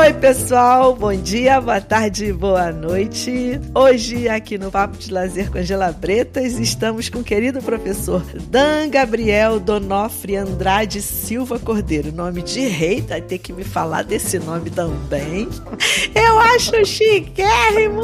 Oi, pessoal, bom dia, boa tarde, boa noite. Hoje, aqui no Papo de Lazer com Angela Bretas, estamos com o querido professor Dan Gabriel Donofre Andrade Silva Cordeiro. Nome de rei, vai ter que me falar desse nome também. Eu acho chiquérrimo.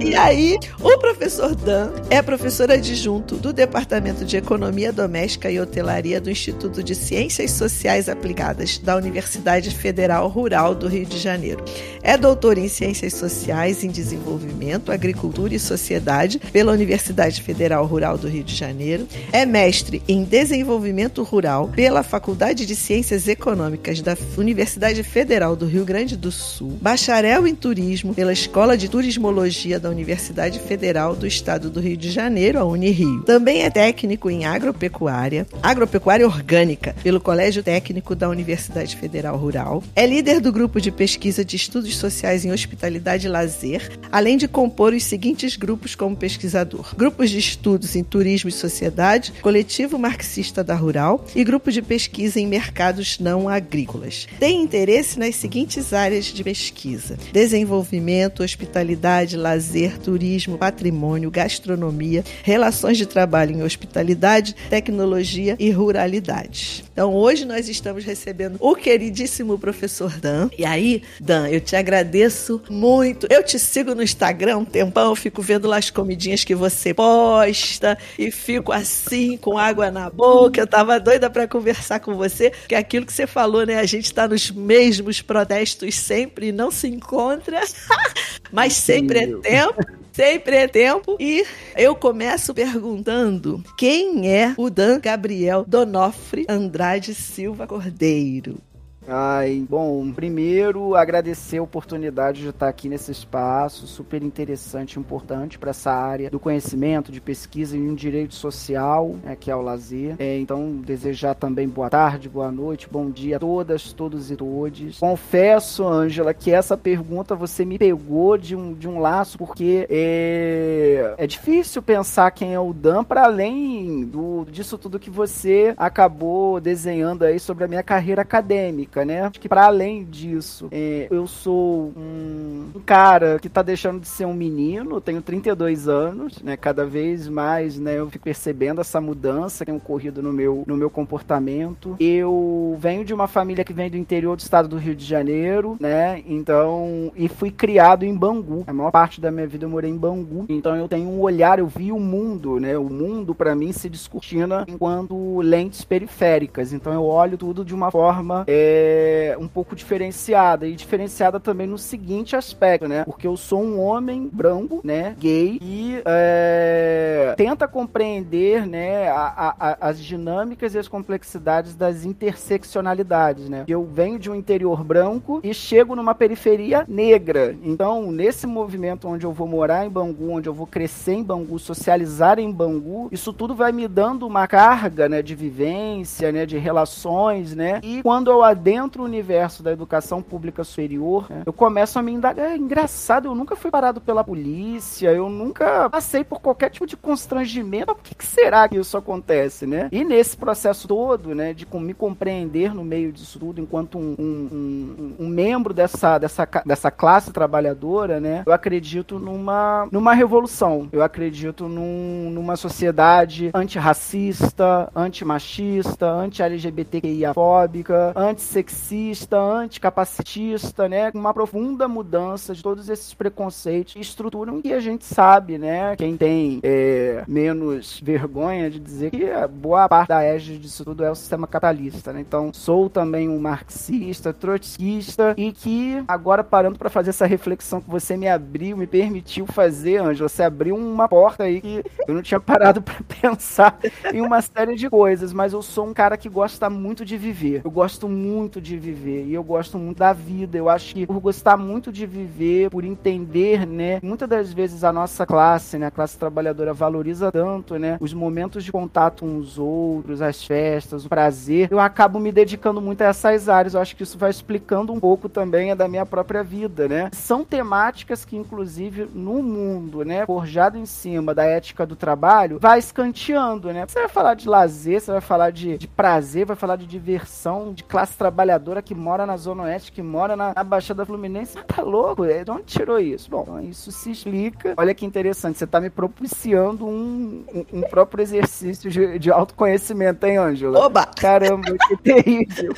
e aí, o professor Dan é professor adjunto do Departamento de Economia Doméstica e Hotelaria do Instituto de Ciências Sociais Aplicadas da Universidade Federal Federal Rural do Rio de Janeiro. É doutor em Ciências Sociais em Desenvolvimento, Agricultura e Sociedade pela Universidade Federal Rural do Rio de Janeiro. É mestre em Desenvolvimento Rural pela Faculdade de Ciências Econômicas da Universidade Federal do Rio Grande do Sul. Bacharel em Turismo pela Escola de Turismologia da Universidade Federal do Estado do Rio de Janeiro, a Unirio. Também é técnico em agropecuária, agropecuária orgânica pelo Colégio Técnico da Universidade Federal Rural é líder do grupo de pesquisa de estudos sociais em hospitalidade e lazer, além de compor os seguintes grupos como pesquisador: grupos de estudos em turismo e sociedade, coletivo marxista da Rural e grupo de pesquisa em mercados não agrícolas. Tem interesse nas seguintes áreas de pesquisa: desenvolvimento, hospitalidade, lazer, turismo, patrimônio, gastronomia, relações de trabalho em hospitalidade, tecnologia e ruralidade. Então, hoje nós estamos recebendo o queridíssimo professor professor Dan. E aí, Dan, eu te agradeço muito. Eu te sigo no Instagram um tempão, fico vendo lá as comidinhas que você posta e fico assim, com água na boca. Eu tava doida para conversar com você, porque aquilo que você falou, né? A gente tá nos mesmos protestos sempre e não se encontra, mas sempre é tempo. Sempre é tempo. E eu começo perguntando: quem é o Dan Gabriel Donofre Andrade Silva Cordeiro? Ai, bom, primeiro agradecer a oportunidade de estar aqui nesse espaço, super interessante e importante para essa área do conhecimento, de pesquisa em um direito social, né, que é o lazer. É, então, desejar também boa tarde, boa noite, bom dia a todas, todos e todes. Confesso, Ângela, que essa pergunta você me pegou de um, de um laço, porque é, é difícil pensar quem é o Dan para além do, disso tudo que você acabou desenhando aí sobre a minha carreira acadêmica né? Acho que para além disso, é, eu sou um, um, cara que tá deixando de ser um menino, tenho 32 anos, né? Cada vez mais, né, eu fico percebendo essa mudança que tem ocorrido no meu, no meu comportamento. Eu venho de uma família que vem do interior do estado do Rio de Janeiro, né? Então, e fui criado em Bangu. A maior parte da minha vida eu morei em Bangu. Então eu tenho um olhar, eu vi o mundo, né? O mundo para mim se descortina enquanto lentes periféricas. Então eu olho tudo de uma forma é, é, um pouco diferenciada. E diferenciada também no seguinte aspecto, né? Porque eu sou um homem branco, né? Gay, e é, tenta compreender, né? A, a, as dinâmicas e as complexidades das interseccionalidades, né? Eu venho de um interior branco e chego numa periferia negra. Então, nesse movimento onde eu vou morar em Bangu, onde eu vou crescer em Bangu, socializar em Bangu, isso tudo vai me dando uma carga, né? De vivência, né? De relações, né? E quando eu adentro dentro do universo da educação pública superior, né, eu começo a me indagar. É engraçado, eu nunca fui parado pela polícia, eu nunca passei por qualquer tipo de constrangimento. Por que, que será que isso acontece, né? E nesse processo todo, né, de me compreender no meio disso tudo, enquanto um, um, um, um membro dessa, dessa, dessa classe trabalhadora, né, eu acredito numa, numa revolução. Eu acredito num, numa sociedade antirracista, antimachista, anti-LGBTQIA-fóbica, anti sexista, anticapacitista, né? Uma profunda mudança de todos esses preconceitos e estruturam que a gente sabe, né? Quem tem é, menos vergonha de dizer que boa parte da égide disso tudo é o sistema capitalista, né? Então, sou também um marxista, trotskista e que agora parando para fazer essa reflexão que você me abriu, me permitiu fazer, Ângela, você abriu uma porta aí que eu não tinha parado para pensar em uma série de coisas, mas eu sou um cara que gosta muito de viver. Eu gosto muito muito de viver e eu gosto muito da vida. Eu acho que por gostar muito de viver, por entender, né, muitas das vezes a nossa classe, né, a classe trabalhadora valoriza tanto, né, os momentos de contato uns os outros, as festas, o prazer. Eu acabo me dedicando muito a essas áreas. Eu acho que isso vai explicando um pouco também da minha própria vida, né? São temáticas que inclusive no mundo, né, forjado em cima da ética do trabalho, vai escanteando, né? Você vai falar de lazer, você vai falar de, de prazer, vai falar de diversão, de classe trabalhadora trabalhadora que mora na Zona Oeste, que mora na, na Baixada Fluminense. Tá louco? É, de onde tirou isso? Bom, isso se explica. Olha que interessante, você tá me propiciando um, um, um próprio exercício de, de autoconhecimento, hein, Ângela? Oba! Caramba, que terrível.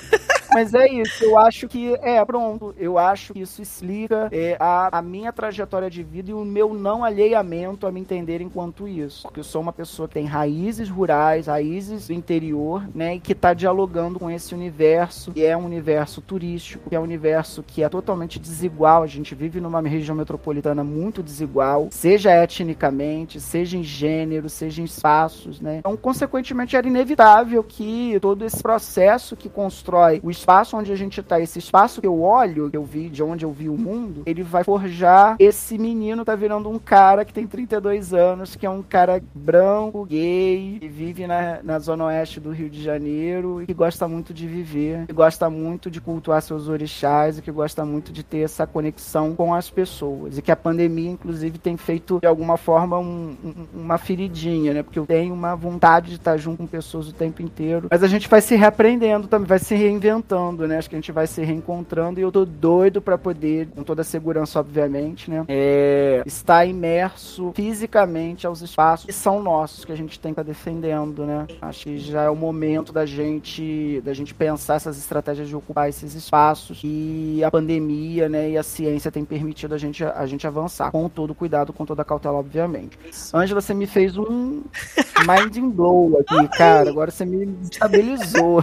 Mas é isso, eu acho que, é, pronto, eu acho que isso explica é, a, a minha trajetória de vida e o meu não alheiamento a me entender enquanto isso. Porque eu sou uma pessoa que tem raízes rurais, raízes do interior, né, e que está dialogando com esse universo, que é um universo turístico, que é um universo que é totalmente desigual. A gente vive numa região metropolitana muito desigual, seja etnicamente, seja em gênero, seja em espaços, né. Então, consequentemente, era inevitável que todo esse processo que constrói o espaço onde a gente tá, esse espaço que eu olho, que eu vi, de onde eu vi o mundo, ele vai forjar esse menino tá virando um cara que tem 32 anos, que é um cara branco, gay, que vive na, na zona oeste do Rio de Janeiro e que gosta muito de viver, que gosta muito de cultuar seus orixás e que gosta muito de ter essa conexão com as pessoas. E que a pandemia, inclusive, tem feito, de alguma forma, um, um, uma feridinha, né? Porque eu tenho uma vontade de estar junto com pessoas o tempo inteiro. Mas a gente vai se reaprendendo também, vai se reinventando né? Acho que a gente vai se reencontrando e eu tô doido para poder, com toda a segurança, obviamente, né? É, estar imerso fisicamente aos espaços que são nossos, que a gente tem que estar tá defendendo, né? Acho que já é o momento da gente, da gente pensar essas estratégias de ocupar esses espaços e a pandemia, né? E a ciência tem permitido a gente, a gente avançar com todo cuidado, com toda cautela, obviamente. Ângela, você me fez um mind blow aqui, cara. Agora você me estabilizou.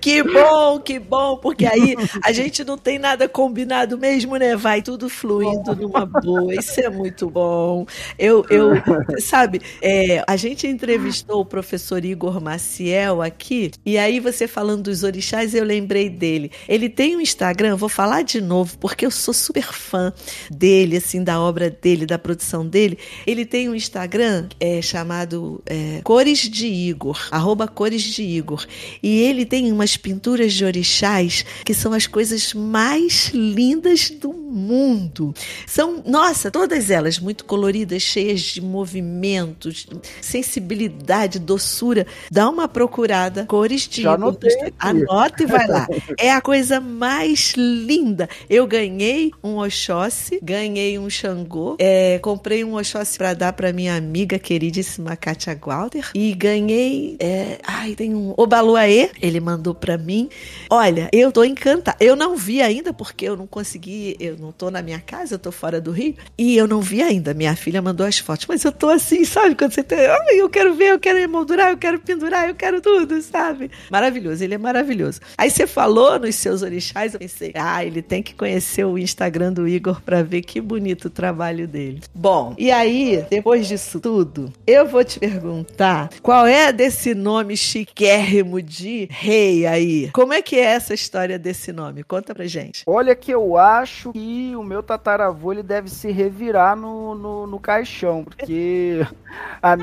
que bom, que bom, porque aí a gente não tem nada combinado mesmo, né? Vai tudo fluindo numa boa. Isso é muito bom. Eu, eu sabe, é, a gente entrevistou o professor Igor Maciel aqui, e aí você falando dos orixás, eu lembrei dele. Ele tem um Instagram, vou falar de novo, porque eu sou super fã dele, assim, da obra dele, da produção dele. Ele tem um Instagram é, chamado é, Cores de Igor, arroba Cores de Igor. E ele tem umas pinturas de orixás que são as coisas mais lindas do mundo. São, nossa, todas elas muito coloridas, cheias de movimentos, sensibilidade, doçura. Dá uma procurada, cores de Já anotei Anota e vai lá. É a coisa mais linda. Eu ganhei um Oxóssi, ganhei um Xangô, é, comprei um Oxóssi para dar para minha amiga queridíssima Katia Gualder e ganhei, é, ai, tem um Obaluaê, ele mandou para mim. Olha, eu tô encantada. Eu não vi ainda porque eu não consegui, eu não tô na minha casa, eu tô fora do Rio, e eu não vi ainda. Minha filha mandou as fotos, mas eu tô assim, sabe? Quando você tem, ai, eu quero ver, eu quero emoldurar, eu quero pendurar, eu quero tudo, sabe? Maravilhoso, ele é maravilhoso. Aí você falou nos seus orixás, eu pensei, ah, ele tem que conhecer o Instagram do Igor para ver que bonito o trabalho dele. Bom, e aí, depois disso tudo, eu vou te perguntar qual é desse nome chiquérrimo de rei aí? Como é que é essa história desse nome? Conta pra gente. Olha que eu acho que o meu tataravô ele deve se revirar no, no, no caixão, porque a,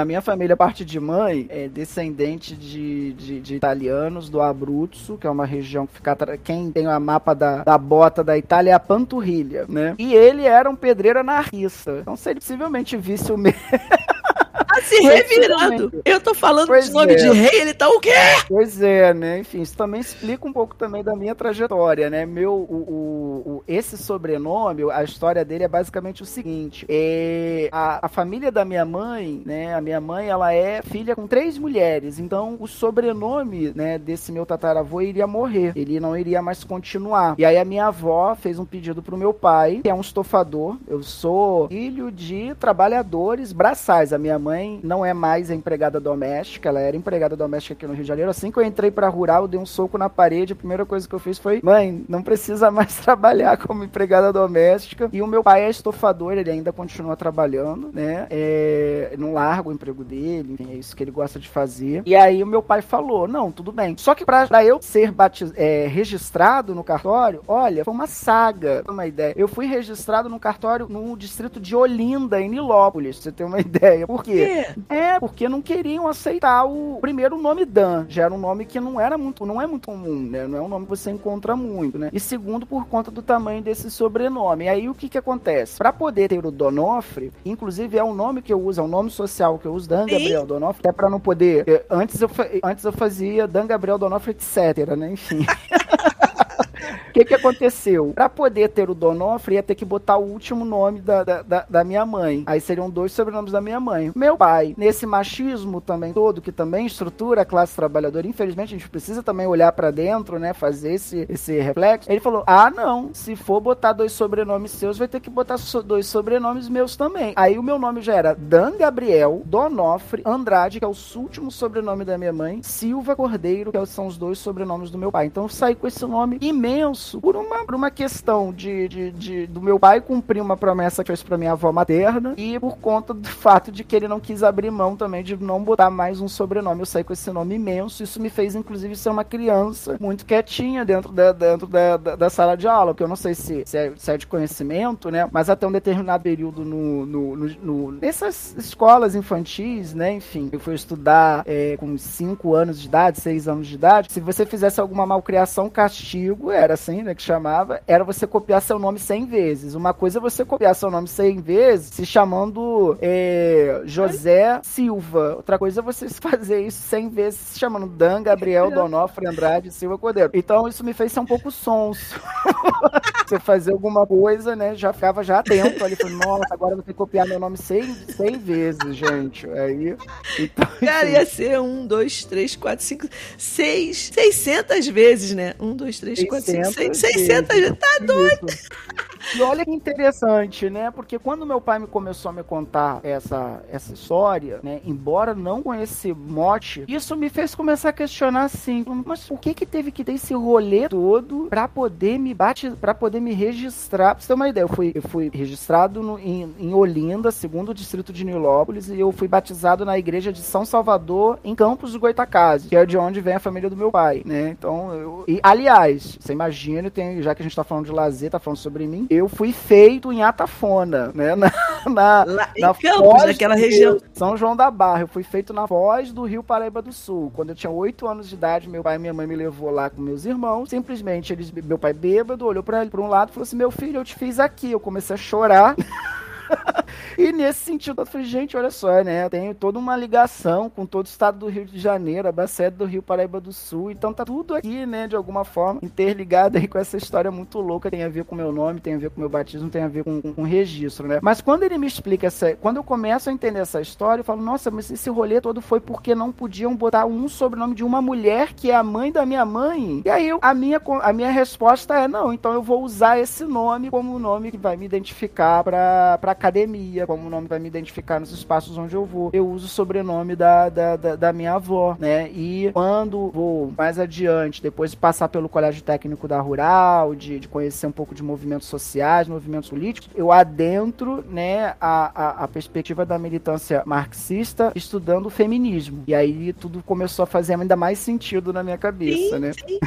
a, minha família, a parte de mãe, é descendente de, de, de, italianos do Abruzzo, que é uma região que fica. Quem tem o mapa da, da bota da Itália é a panturrilha, né? E ele era um pedreiro anarquista. Então, se ele possivelmente visse o meu. Tá se revirando. Eu tô falando pois de nome é. de rei, ele tá o quê? Pois é, né? Enfim, isso também explica um pouco também da minha trajetória, né? Meu, o, o, o esse sobrenome, a história dele é basicamente o seguinte: é, a, a família da minha mãe, né? A minha mãe, ela é filha com três mulheres, então o sobrenome, né, desse meu tataravô iria morrer. Ele não iria mais continuar. E aí a minha avó fez um pedido pro meu pai, que é um estofador. Eu sou filho de trabalhadores braçais. A minha mãe não é mais empregada doméstica, ela era empregada doméstica aqui no Rio de Janeiro. Assim que eu entrei pra rural, eu dei um soco na parede. A primeira coisa que eu fiz foi: mãe, não precisa mais trabalhar como empregada doméstica. E o meu pai é estofador, ele ainda continua trabalhando, né? É, não larga o emprego dele, enfim, é isso que ele gosta de fazer. E aí o meu pai falou: não, tudo bem. Só que pra, pra eu ser batiz, é, registrado no cartório, olha, foi uma saga. Uma ideia. Eu fui registrado no cartório no distrito de Olinda, em Nilópolis, pra você ter uma ideia. Por quê? Quê? É, porque não queriam aceitar o primeiro nome Dan. Já era um nome que não era muito, não é muito comum, né? Não é um nome que você encontra muito, né? E segundo, por conta do tamanho desse sobrenome. E aí o que que acontece? Para poder ter o Donofre, inclusive é um nome que eu uso, é um nome social que eu uso, Dan Gabriel Donofre, até para não poder. Eh, antes eu, antes eu fazia Dan Gabriel Donofre, etc, né? Enfim. O que, que aconteceu? Para poder ter o Donofre, ia ter que botar o último nome da, da, da, da, minha mãe. Aí seriam dois sobrenomes da minha mãe. Meu pai, nesse machismo também todo, que também estrutura a classe trabalhadora, infelizmente a gente precisa também olhar para dentro, né? Fazer esse, esse reflexo. Ele falou: ah, não, se for botar dois sobrenomes seus, vai ter que botar so dois sobrenomes meus também. Aí o meu nome já era Dan Gabriel Donofre Andrade, que é o último sobrenome da minha mãe, Silva Cordeiro, que são os dois sobrenomes do meu pai. Então eu saí com esse nome imenso por uma, por uma questão de, de, de, do meu pai cumprir uma promessa que fez pra minha avó materna e por conta do fato de que ele não quis abrir mão também de não botar mais um sobrenome. Eu saí com esse nome imenso. Isso me fez, inclusive, ser uma criança muito quietinha dentro da, dentro da, da, da sala de aula, porque eu não sei se, se, é, se é de conhecimento, né? Mas até um determinado período no, no, no, no nessas escolas infantis, né? Enfim, eu fui estudar é, com 5 anos de idade, 6 anos de idade. Se você fizesse alguma malcriação, castigo era assim assim, né, que chamava, era você copiar seu nome 100 vezes. Uma coisa é você copiar seu nome 100 vezes se chamando é, José Silva. Outra coisa é você fazer isso 100 vezes se chamando Dan Gabriel Donofre Andrade Silva Cordeiro. Então isso me fez ser um pouco sonso. você fazer alguma coisa, né, já ficava já atento ali, falei, nossa, agora eu vou ter que copiar meu nome 100, 100 vezes, gente. Aí, então, Cara, ia ser um, dois, três, quatro, cinco, seis, seiscentas vezes, né? Um, dois, três, quatro, cinco, 600, tá doido. E olha que interessante, né? Porque quando meu pai me começou a me contar essa, essa história, né? Embora não com esse mote, isso me fez começar a questionar assim, mas por que que teve que ter esse rolê todo pra poder me bate, para poder me registrar? Pra você ter uma ideia, eu fui, eu fui registrado no, em, em Olinda, segundo distrito de Nilópolis, e eu fui batizado na igreja de São Salvador, em Campos do Goitacazes, que é de onde vem a família do meu pai, né? Então, eu, e aliás, você imagina, tem, já que a gente tá falando de lazer, tá falando sobre mim, eu fui feito em Atafona, né? Na, na, Lá, na Campos, naquela região. São João da Barra. Eu fui feito na voz do Rio Paraíba do Sul. Quando eu tinha 8 anos de idade, meu pai e minha mãe me levou lá com meus irmãos. Simplesmente, eles, meu pai bêbado, olhou pra, pra um lado e falou assim: Meu filho, eu te fiz aqui. Eu comecei a chorar. e nesse sentido, eu falei, gente, olha só, né? Tenho toda uma ligação com todo o estado do Rio de Janeiro, a Bacia do Rio Paraíba do Sul. Então tá tudo aqui, né, de alguma forma, interligado aí com essa história muito louca. Tem a ver com meu nome, tem a ver com meu batismo, tem a ver com, com registro, né? Mas quando ele me explica essa. Quando eu começo a entender essa história, eu falo, nossa, mas esse rolê todo foi porque não podiam botar um sobrenome de uma mulher que é a mãe da minha mãe. E aí eu, a, minha, a minha resposta é: não, então eu vou usar esse nome como o nome que vai me identificar pra, pra academia, como o nome vai me identificar nos espaços onde eu vou. Eu uso o sobrenome da, da, da, da minha avó, né? E quando vou mais adiante, depois de passar pelo colégio técnico da Rural, de, de conhecer um pouco de movimentos sociais, movimentos políticos, eu adentro, né, a, a, a perspectiva da militância marxista estudando o feminismo. E aí tudo começou a fazer ainda mais sentido na minha cabeça, sim, né? Sim.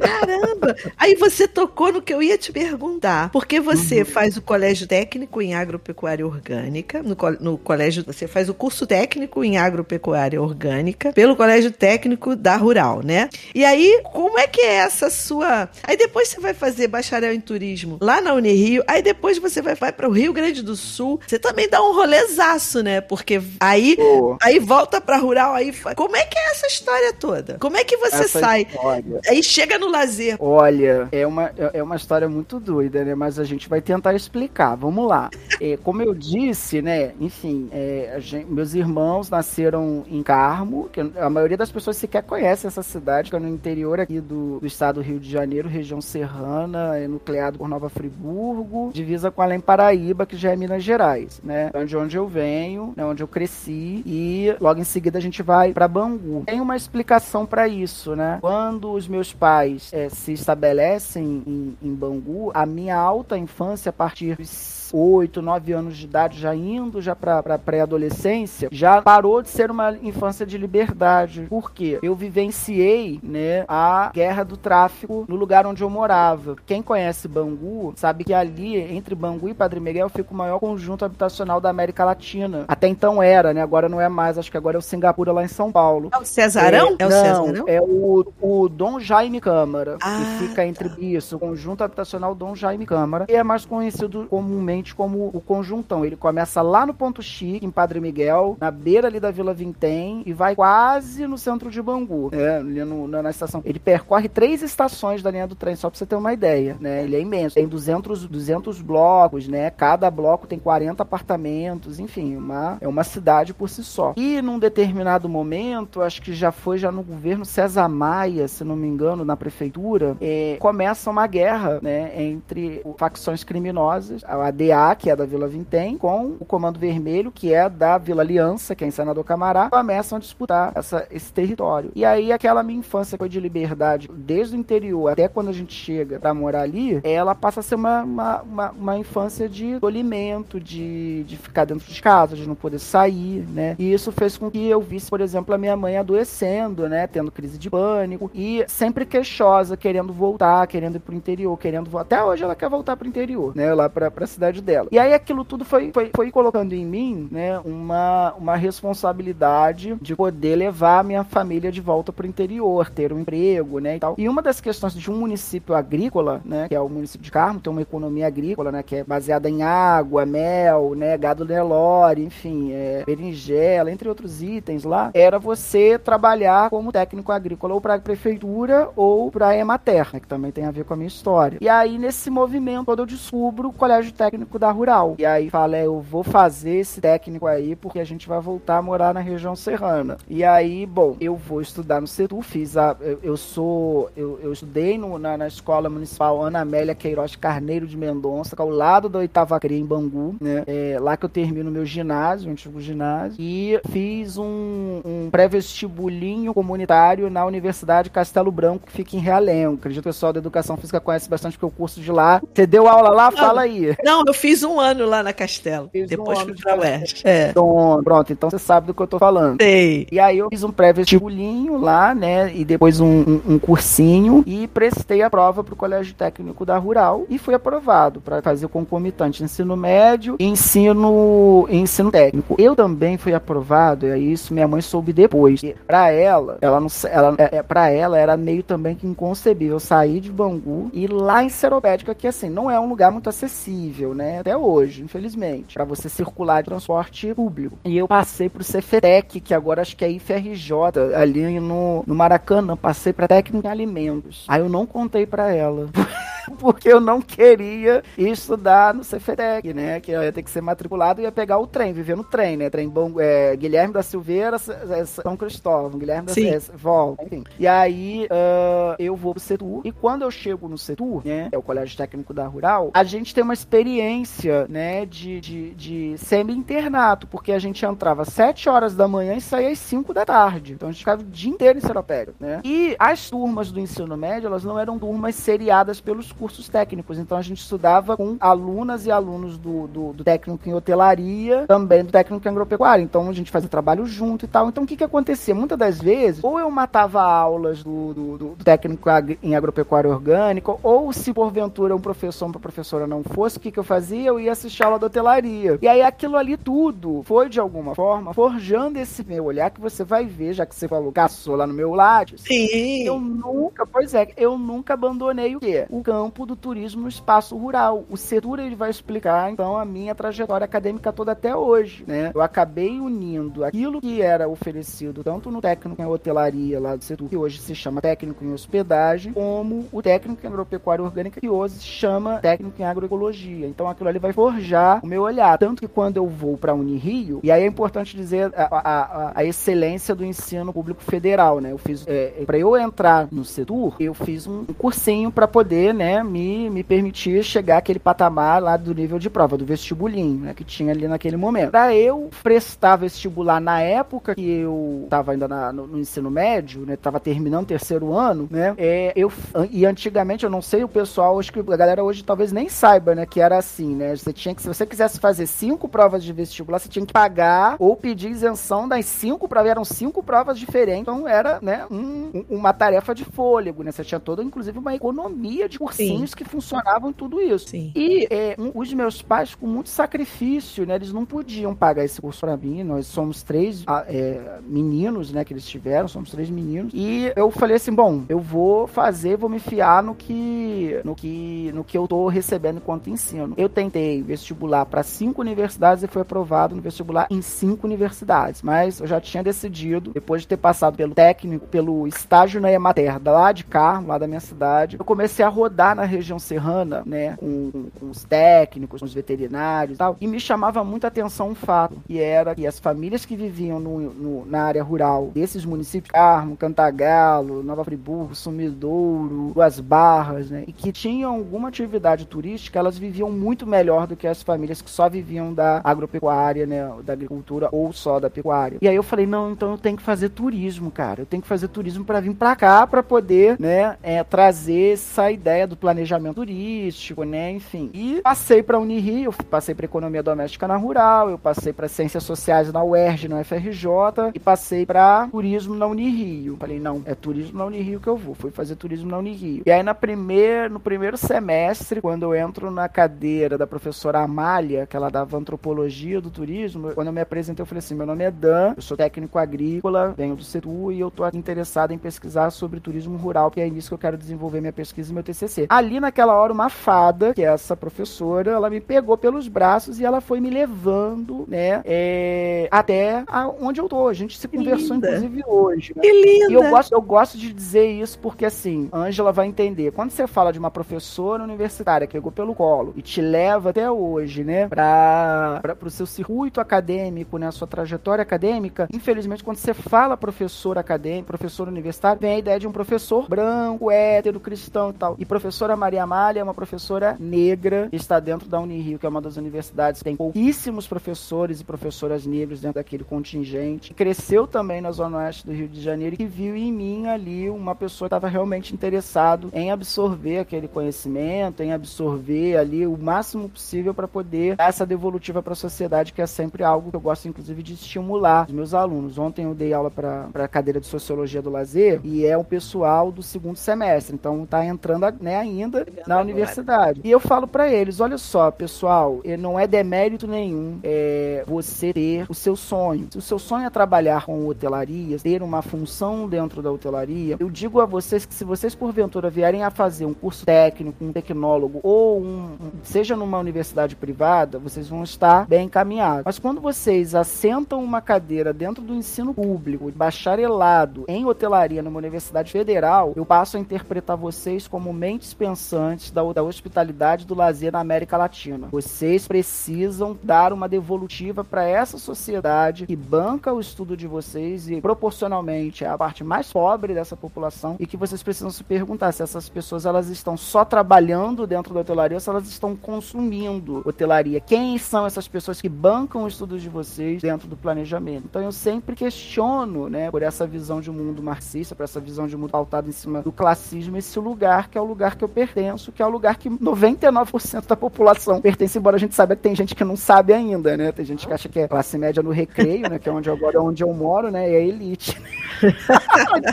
Caramba! Aí você tocou no que eu ia te perguntar. Porque você uhum. faz o colégio técnico em agropecuária orgânica. No, no colégio, você faz o curso técnico em agropecuária orgânica pelo colégio técnico da Rural, né? E aí, como é que é essa sua. Aí depois você vai fazer bacharel em turismo lá na Unirio, aí depois você vai, vai para o Rio Grande do Sul. Você também dá um rolezaço, né? Porque aí, oh. aí volta para Rural, aí. Como é que é essa história toda? Como é que você essa sai? História. Aí chega no lazer. Olha, é uma, é uma história muito doida, né? Mas a gente vai tentar explicar. Vamos lá. É, como eu disse, né? Enfim, é, gente, meus irmãos nasceram em Carmo, que a maioria das pessoas sequer conhece essa cidade, que é no interior aqui do, do estado do Rio de Janeiro, região serrana, é nucleado por Nova Friburgo, divisa com Além Paraíba, que já é Minas Gerais, né? Então, de onde eu venho, né, onde eu cresci, e logo em seguida a gente vai para Bangu. Tem uma explicação para isso, né? Quando os meus pais é, se estabelecem em, em Bangu, a minha alta infância, a partir dos 8, 9 anos de idade, já indo já para pré-adolescência, já parou de ser uma infância de liberdade. Por quê? Eu vivenciei, né, a guerra do tráfico no lugar onde eu morava. Quem conhece Bangu sabe que ali, entre Bangu e Padre Miguel, fica o maior conjunto habitacional da América Latina. Até então era, né? Agora não é mais, acho que agora é o Singapura lá em São Paulo. É o Cesarão? É, é o não, Cesarão? É o, o Dom Jaime Câmara, ah, que fica entre tá. isso, o conjunto habitacional Dom Jaime Câmara, e é mais conhecido comumente como o conjuntão. Ele começa lá no Ponto Chique, em Padre Miguel, na beira ali da Vila Vintém, e vai quase no centro de Bangu, é, ali no, na, na, estação. Ele percorre três estações da linha do trem, só pra você ter uma ideia, né? Ele é imenso. Tem 200, 200 blocos, né? Cada bloco tem 40 apartamentos, enfim, uma, é uma cidade por si só. E num determinado momento, acho que já foi já no governo César Maia, se não me engano, na prefeitura, é, começa uma guerra, né, entre facções criminosas, a ADA, que é da Vila Vintém, com o Comando Vermelho, que é da Vila Aliança, que é em Senador Camará, começam a disputar essa, esse território. E aí aquela minha infância foi de liberdade, desde o interior até quando a gente chega para morar ali, ela passa a ser uma, uma, uma, uma infância de acolhimento, de, de ficar dentro de casa, de não poder sair, né? E isso fez com que eu visse, por exemplo, a minha mãe adoecendo, né? Tendo crise de pânico e sempre queixosa, querendo voltar, querendo ir pro interior, querendo. Até hoje ela quer voltar pro interior, né? Lá pra, pra cidade dela. E aí aquilo tudo foi, foi, foi colocando em mim, né? Uma, uma responsabilidade de poder levar a minha família de volta pro interior, ter um emprego, né? E tal. E uma das questões de um município agrícola, né? Que é o município de Carmo, tem uma economia agrícola, né? Que é baseada em água, mel, né? Gado Nelore, enfim, é, berinjela, entre outros itens lá. Era você trabalhar como técnico agrícola ou para a prefeitura ou para a Emater, né, que também tem a ver com a minha história. E aí, nesse movimento, quando eu descubro o Colégio Técnico da Rural. E aí fala, é, eu vou fazer esse técnico aí porque a gente vai voltar a morar na região serrana. E aí, bom, eu vou estudar no CETU, fiz a. Eu, eu sou. Eu, eu estudei no, na, na, Escola Municipal Ana Amélia Queiroz Carneiro de Mendonça, que é ao lado da oitava CRE em Bangu, né? É, lá que eu termino meu ginásio, antigo ginásio. E fiz um, um pré-vestibulinho comunitário na Universidade Castelo Branco, que fica em Realengo. Acredito que o pessoal da educação física conhece bastante, porque o curso de lá. Você deu aula lá? Fala aí. Não, eu fiz um ano lá na Castelo. Fiz depois um fui pra UERJ. É. Então, pronto, então você sabe do que eu tô falando. Sei. E aí eu fiz um pré-vestibulinho lá, né? E depois um, um, um, cursinho e prestei a prova pro Colégio Técnico da Rural e fui aprovado para fazer o concomitante ensino médio e ensino, ensino técnico. Eu também fui aprovado, e isso minha mãe soube depois. Para ela, ela não, ela, é, é para ela era meio também que inconcebível sair de Bangu e ir lá em Seropédica, que assim não é um lugar muito acessível, né? Até hoje, infelizmente, para você circular de transporte público. E eu passei pro Cefetec, que agora acho que é IFRJ, ali no, no Maracanã, passei para técnica em alimentos. Aí eu não contei para ela. porque eu não queria estudar no Cefetec, né? Que eu ia ter que ser matriculado e ia pegar o trem, viver no trem, né? Trem bom, é, Guilherme da Silveira, São Cristóvão, Guilherme da Silveira, volta, enfim. E aí uh, eu vou pro Setur, e quando eu chego no Setur, né? É o Colégio Técnico da Rural, a gente tem uma experiência, né? De, de, de semi-internato, porque a gente entrava às 7 horas da manhã e saía às 5 da tarde. Então a gente ficava o dia inteiro em Seropédica, né? E as turmas do ensino médio, elas não eram turmas seriadas pelos cursos técnicos. Então a gente estudava com alunas e alunos do, do, do técnico em hotelaria, também do técnico em agropecuária. Então a gente fazia trabalho junto e tal. Então o que que acontecia? Muitas das vezes, ou eu matava aulas do, do, do técnico em agropecuária orgânica, ou se porventura um professor ou uma professora não fosse, o que que eu fazia? Eu ia assistir aula da hotelaria. E aí aquilo ali tudo foi, de alguma forma, forjando esse meu olhar que você vai ver, já que você falou, caçou lá no meu lado. Sim. Eu nunca, pois é, eu nunca abandonei o quê? O campo campo do turismo no espaço rural. O Setura ele vai explicar então a minha trajetória acadêmica toda até hoje, né? Eu acabei unindo aquilo que era oferecido tanto no técnico em hotelaria lá do Setura, que hoje se chama técnico em hospedagem, como o técnico em agropecuária orgânica, que hoje se chama técnico em agroecologia. Então aquilo ali vai forjar o meu olhar. Tanto que quando eu vou para a Unirio, e aí é importante dizer a, a, a, excelência do ensino público federal, né? Eu fiz, é, para eu entrar no Setur, eu fiz um cursinho para poder, né, me, me permitir chegar àquele patamar lá do nível de prova, do vestibulinho, né, que tinha ali naquele momento. Para eu prestar vestibular na época que eu estava ainda na, no, no, ensino médio, né, tava terminando o terceiro ano, né, é, eu, e antigamente, eu não sei o pessoal, acho que a galera hoje talvez nem saiba, né, que era assim, né, você tinha que, se você quisesse fazer cinco provas de vestibular, você tinha que pagar ou pedir isenção das cinco provas, eram cinco provas diferentes, então era, né, um, uma tarefa de fôlego, né, você tinha toda, inclusive, uma economia de cursinhos Sim. que funcionavam tudo isso. Sim. E é, um, os meus pais, com muito sacrifício, né, eles não podiam pagar esse curso para mim, nós somos três é, meninos, né, que eles tiveram, somos três meninos, e eu falei assim, bom, eu vou fazer, vou me fiar no que, no que, no que eu tô recebendo enquanto ensino. Eu tentei vestibular para cinco universidades e fui aprovado no vestibular em cinco universidades, mas eu já tinha decidido, depois de ter passado pelo técnico, pelo estágio na Emater, lá de carro, lá da minha cidade, eu comecei a rodar na região serrana, né, com, com, os técnicos, com os veterinários e tal, e me chamava muita atenção um fato, que era que as famílias que viviam no, no, na área rural desses municípios, Carmo, Cantagalo, Nova Friburgo, Sumidouro, Duas Barras, né, e que tinham alguma atividade turística, elas viviam muito melhor do que as famílias que só viviam da agropecuária, né, da agricultura ou só da pecuária. E aí eu falei, não, então eu tenho que fazer turismo, cara, eu tenho que fazer turismo para vir para cá para poder, né, é, trazer essa ideia do planejamento turístico, né, enfim. E passei para Unirio, passei para economia doméstica na rural, eu passei para ciências sociais na UERJ, na UFRJ e passei para turismo na Unirio. Falei, não, é turismo na Unirio que eu vou. Fui fazer turismo na Unirio. E aí na primeir, no primeiro semestre, quando eu entro na cadeira da professora Amália, que ela dava antropologia do turismo, quando eu me apresentei, eu falei assim: meu nome é Dan, eu sou técnico agrícola, venho do Setu e eu tô interessado em pesquisar sobre turismo rural, que é nisso que eu quero desenvolver minha pesquisa e meu TCC. Ali naquela hora, uma fada, que é essa professora, ela me pegou pelos braços e ela foi me levando, né, é, até a, onde eu tô. A gente se conversou, linda. inclusive, hoje. Né? Que linda! E eu gosto, eu gosto de dizer isso porque, assim, Ângela vai entender. Quando você fala de uma professora universitária que pegou pelo colo e te leva até hoje, né, para o seu circuito acadêmico, né, a sua trajetória acadêmica, infelizmente, quando você fala professor acadêmico, professor universitário, vem a ideia de um professor branco, hétero, cristão e tal. E professora Maria Amália é uma professora negra que está dentro da Unirio, que é uma das universidades que tem pouquíssimos professores e professoras negros dentro daquele contingente. Cresceu também na Zona Oeste do Rio de Janeiro e viu em mim ali uma pessoa que estava realmente interessado em absorver aquele conhecimento, em absorver ali o máximo possível para poder dar essa devolutiva para a sociedade, que é sempre algo que eu gosto, inclusive, de estimular os meus alunos. Ontem eu dei aula para a cadeira de Sociologia do Lazer e é o pessoal do segundo semestre, então está entrando né, ainda na universidade. E eu falo para eles, olha só, pessoal, não é demérito nenhum é, você ter o seu sonho. Se o seu sonho é trabalhar com hotelaria, ter uma função dentro da hotelaria, eu digo a vocês que se vocês porventura vierem a fazer um curso técnico, um tecnólogo ou um, seja numa universidade privada, vocês vão estar bem encaminhados. Mas quando vocês assentam uma cadeira dentro do ensino público, bacharelado em hotelaria numa universidade federal, eu passo a interpretar vocês como mentes pensantes da, da hospitalidade do lazer na América Latina. Vocês precisam dar uma devolutiva para essa sociedade que banca o estudo de vocês e proporcionalmente é a parte mais pobre dessa população e que vocês precisam se perguntar se essas pessoas elas estão só trabalhando dentro da hotelaria ou se elas estão consumindo hotelaria. Quem são essas pessoas que bancam o estudo de vocês dentro do planejamento? Então eu sempre questiono, né, por essa visão de mundo marxista, por essa visão de mundo pautado em cima do classismo, esse lugar que é o lugar que eu pertenço, que é o lugar que 99% da população pertence, embora a gente saiba que tem gente que não sabe ainda, né? Tem gente que acha que é classe média no recreio, né, que é onde agora é onde eu moro, né, e é elite.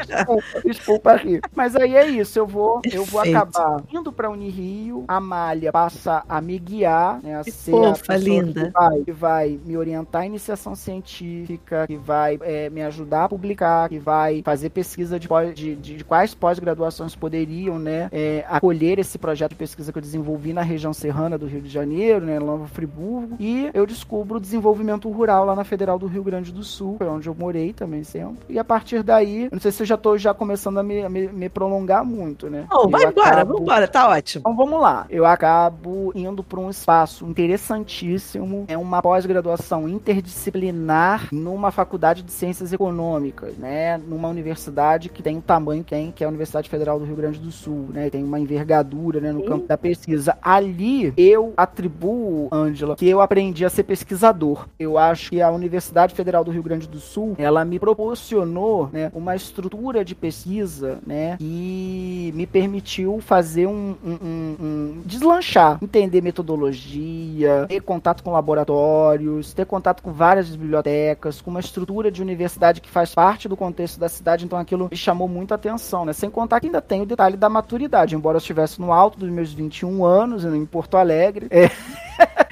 desculpa, desculpa rir. Mas aí é isso, eu vou, eu vou acabar indo para Unirio, a Malha passa a me guiar, né, a que ser fofa, a linda. Que vai, que vai me orientar em iniciação científica, que vai é, me ajudar a publicar, que vai fazer pesquisa de, de, de, de quais pós-graduações poderiam, né, é, acolher esse projeto de pesquisa que eu desenvolvi na região serrana do Rio de Janeiro, né, Nova Friburgo, e eu descubro o desenvolvimento rural lá na Federal do Rio Grande do Sul, é onde eu morei também sempre, e a partir daí, não sei se eu já tô já começando a me, me, me prolongar muito, né? Não, vai embora, acabo... vamos embora, tá ótimo. Então vamos lá. Eu acabo indo para um espaço interessantíssimo, é uma pós-graduação interdisciplinar numa faculdade de ciências econômicas, né? Numa universidade que tem o tamanho que tem, que é a Universidade Federal do Rio Grande do Sul, né? Tem uma envergadura, né, no Sim. campo da pesquisa. Ali eu atribuo, Ângela, que eu aprendi a ser pesquisador. Eu acho que a Universidade Federal do Rio Grande do Sul, ela me proporcionou, né, uma estrutura de pesquisa, né, que me permitiu fazer um, um, um, um deslanchar, entender metodologia, ter contato com laboratórios, ter contato com várias bibliotecas, com uma estrutura de universidade que faz parte do contexto da cidade, então aquilo me chamou muita atenção, né? Sem contar que ainda tem o detalhe da maturidade, embora eu estivesse no alto dos meus 21 anos, em Porto Alegre. É.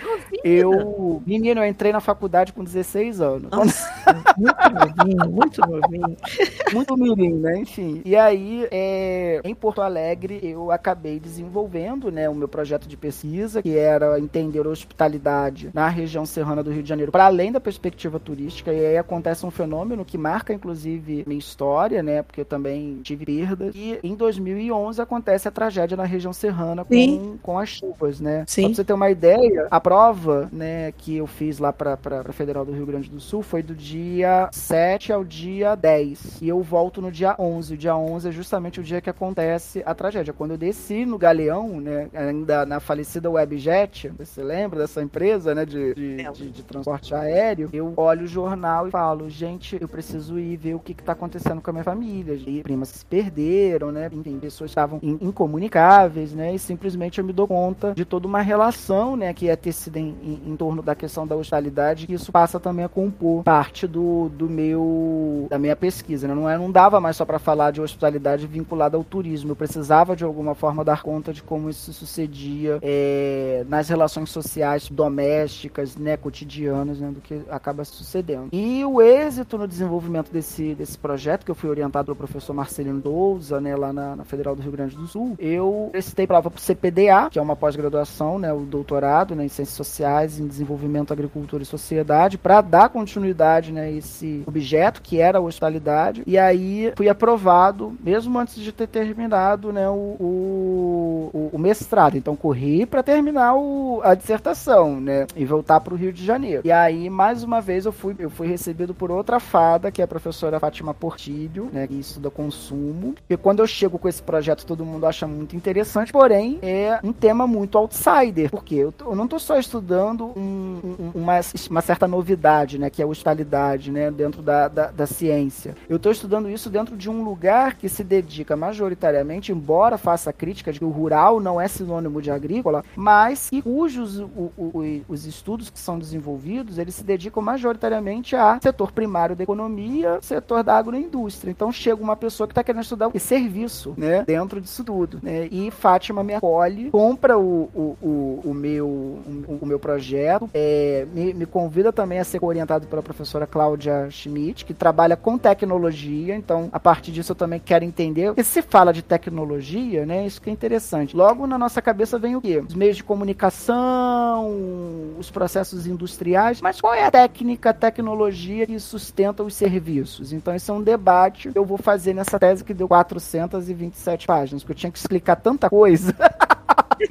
Eu, menino, eu entrei na faculdade com 16 anos. Nossa, muito novinho, muito novinho. Muito mirim, né? Enfim. E aí, é, em Porto Alegre, eu acabei desenvolvendo, né, o meu projeto de pesquisa, que era entender a hospitalidade na região serrana do Rio de Janeiro, para além da perspectiva turística. E aí acontece um fenômeno que marca, inclusive, minha história, né? Porque eu também tive perdas. E em 2011 acontece a tragédia na região serrana com, com as chuvas, né? Sim. Só pra você ter uma ideia, a prova né, que eu fiz lá para a Federal do Rio Grande do Sul foi do dia 7 ao dia 10. E eu volto no dia 11. O dia 11 é justamente o dia que acontece a tragédia. Quando eu desci no Galeão, né, ainda na falecida Webjet, você lembra dessa empresa, né, de, de, de, de transporte aéreo, eu olho o jornal e falo, gente, eu preciso ir ver o que está acontecendo com a minha família. E primas se perderam, né, enfim, pessoas estavam incomunicáveis, né, e simplesmente eu me dou conta de toda uma relação, né, que é ter sido em, em, torno da questão da hostilidade, que isso passa também a compor parte do, do meu da minha pesquisa. Né? Não, é, não dava mais só para falar de hospitalidade vinculada ao turismo. Eu precisava de alguma forma dar conta de como isso sucedia é, nas relações sociais domésticas, né, cotidianas, né, do que acaba sucedendo. E o êxito no desenvolvimento desse, desse projeto, que eu fui orientado pelo professor Marcelino Douza, né, lá na, na Federal do Rio Grande do Sul, eu prestei prova para o CPDA, que é uma pós-graduação, né, o doutorado né, em ciências sociais sociais em desenvolvimento, agricultura e sociedade para dar continuidade né, a esse objeto que era a hospitalidade. E aí fui aprovado, mesmo antes de ter terminado né, o, o, o mestrado. Então corri para terminar o, a dissertação né, e voltar para o Rio de Janeiro. E aí, mais uma vez, eu fui, eu fui recebido por outra fada, que é a professora Fátima Portilho, né, que estuda consumo. E quando eu chego com esse projeto, todo mundo acha muito interessante, porém é um tema muito outsider, porque eu, eu não estou só estudando um, um, uma, uma, certa novidade, né, que é a hostilidade, né, dentro da, da, da ciência. Eu estou estudando isso dentro de um lugar que se dedica majoritariamente, embora faça crítica de que o rural não é sinônimo de agrícola, mas que cujos o, o, os estudos que são desenvolvidos, eles se dedicam majoritariamente a setor primário da economia, setor da agroindústria. Então chega uma pessoa que está querendo estudar o serviço, né, dentro disso tudo, né, e Fátima me acolhe, compra o, o, o, o meu, o, o meu projeto. É, me, me, convida também a ser orientado pela professora Cláudia Schmidt, que trabalha com tecnologia. Então, a partir disso, eu também quero entender. Porque se fala de tecnologia, né? Isso que é interessante. Logo na nossa cabeça vem o quê? Os meios de comunicação, os processos industriais. Mas qual é a técnica, a tecnologia que sustenta os serviços? Então, esse é um debate que eu vou fazer nessa tese que deu 427 páginas, porque eu tinha que explicar tanta coisa.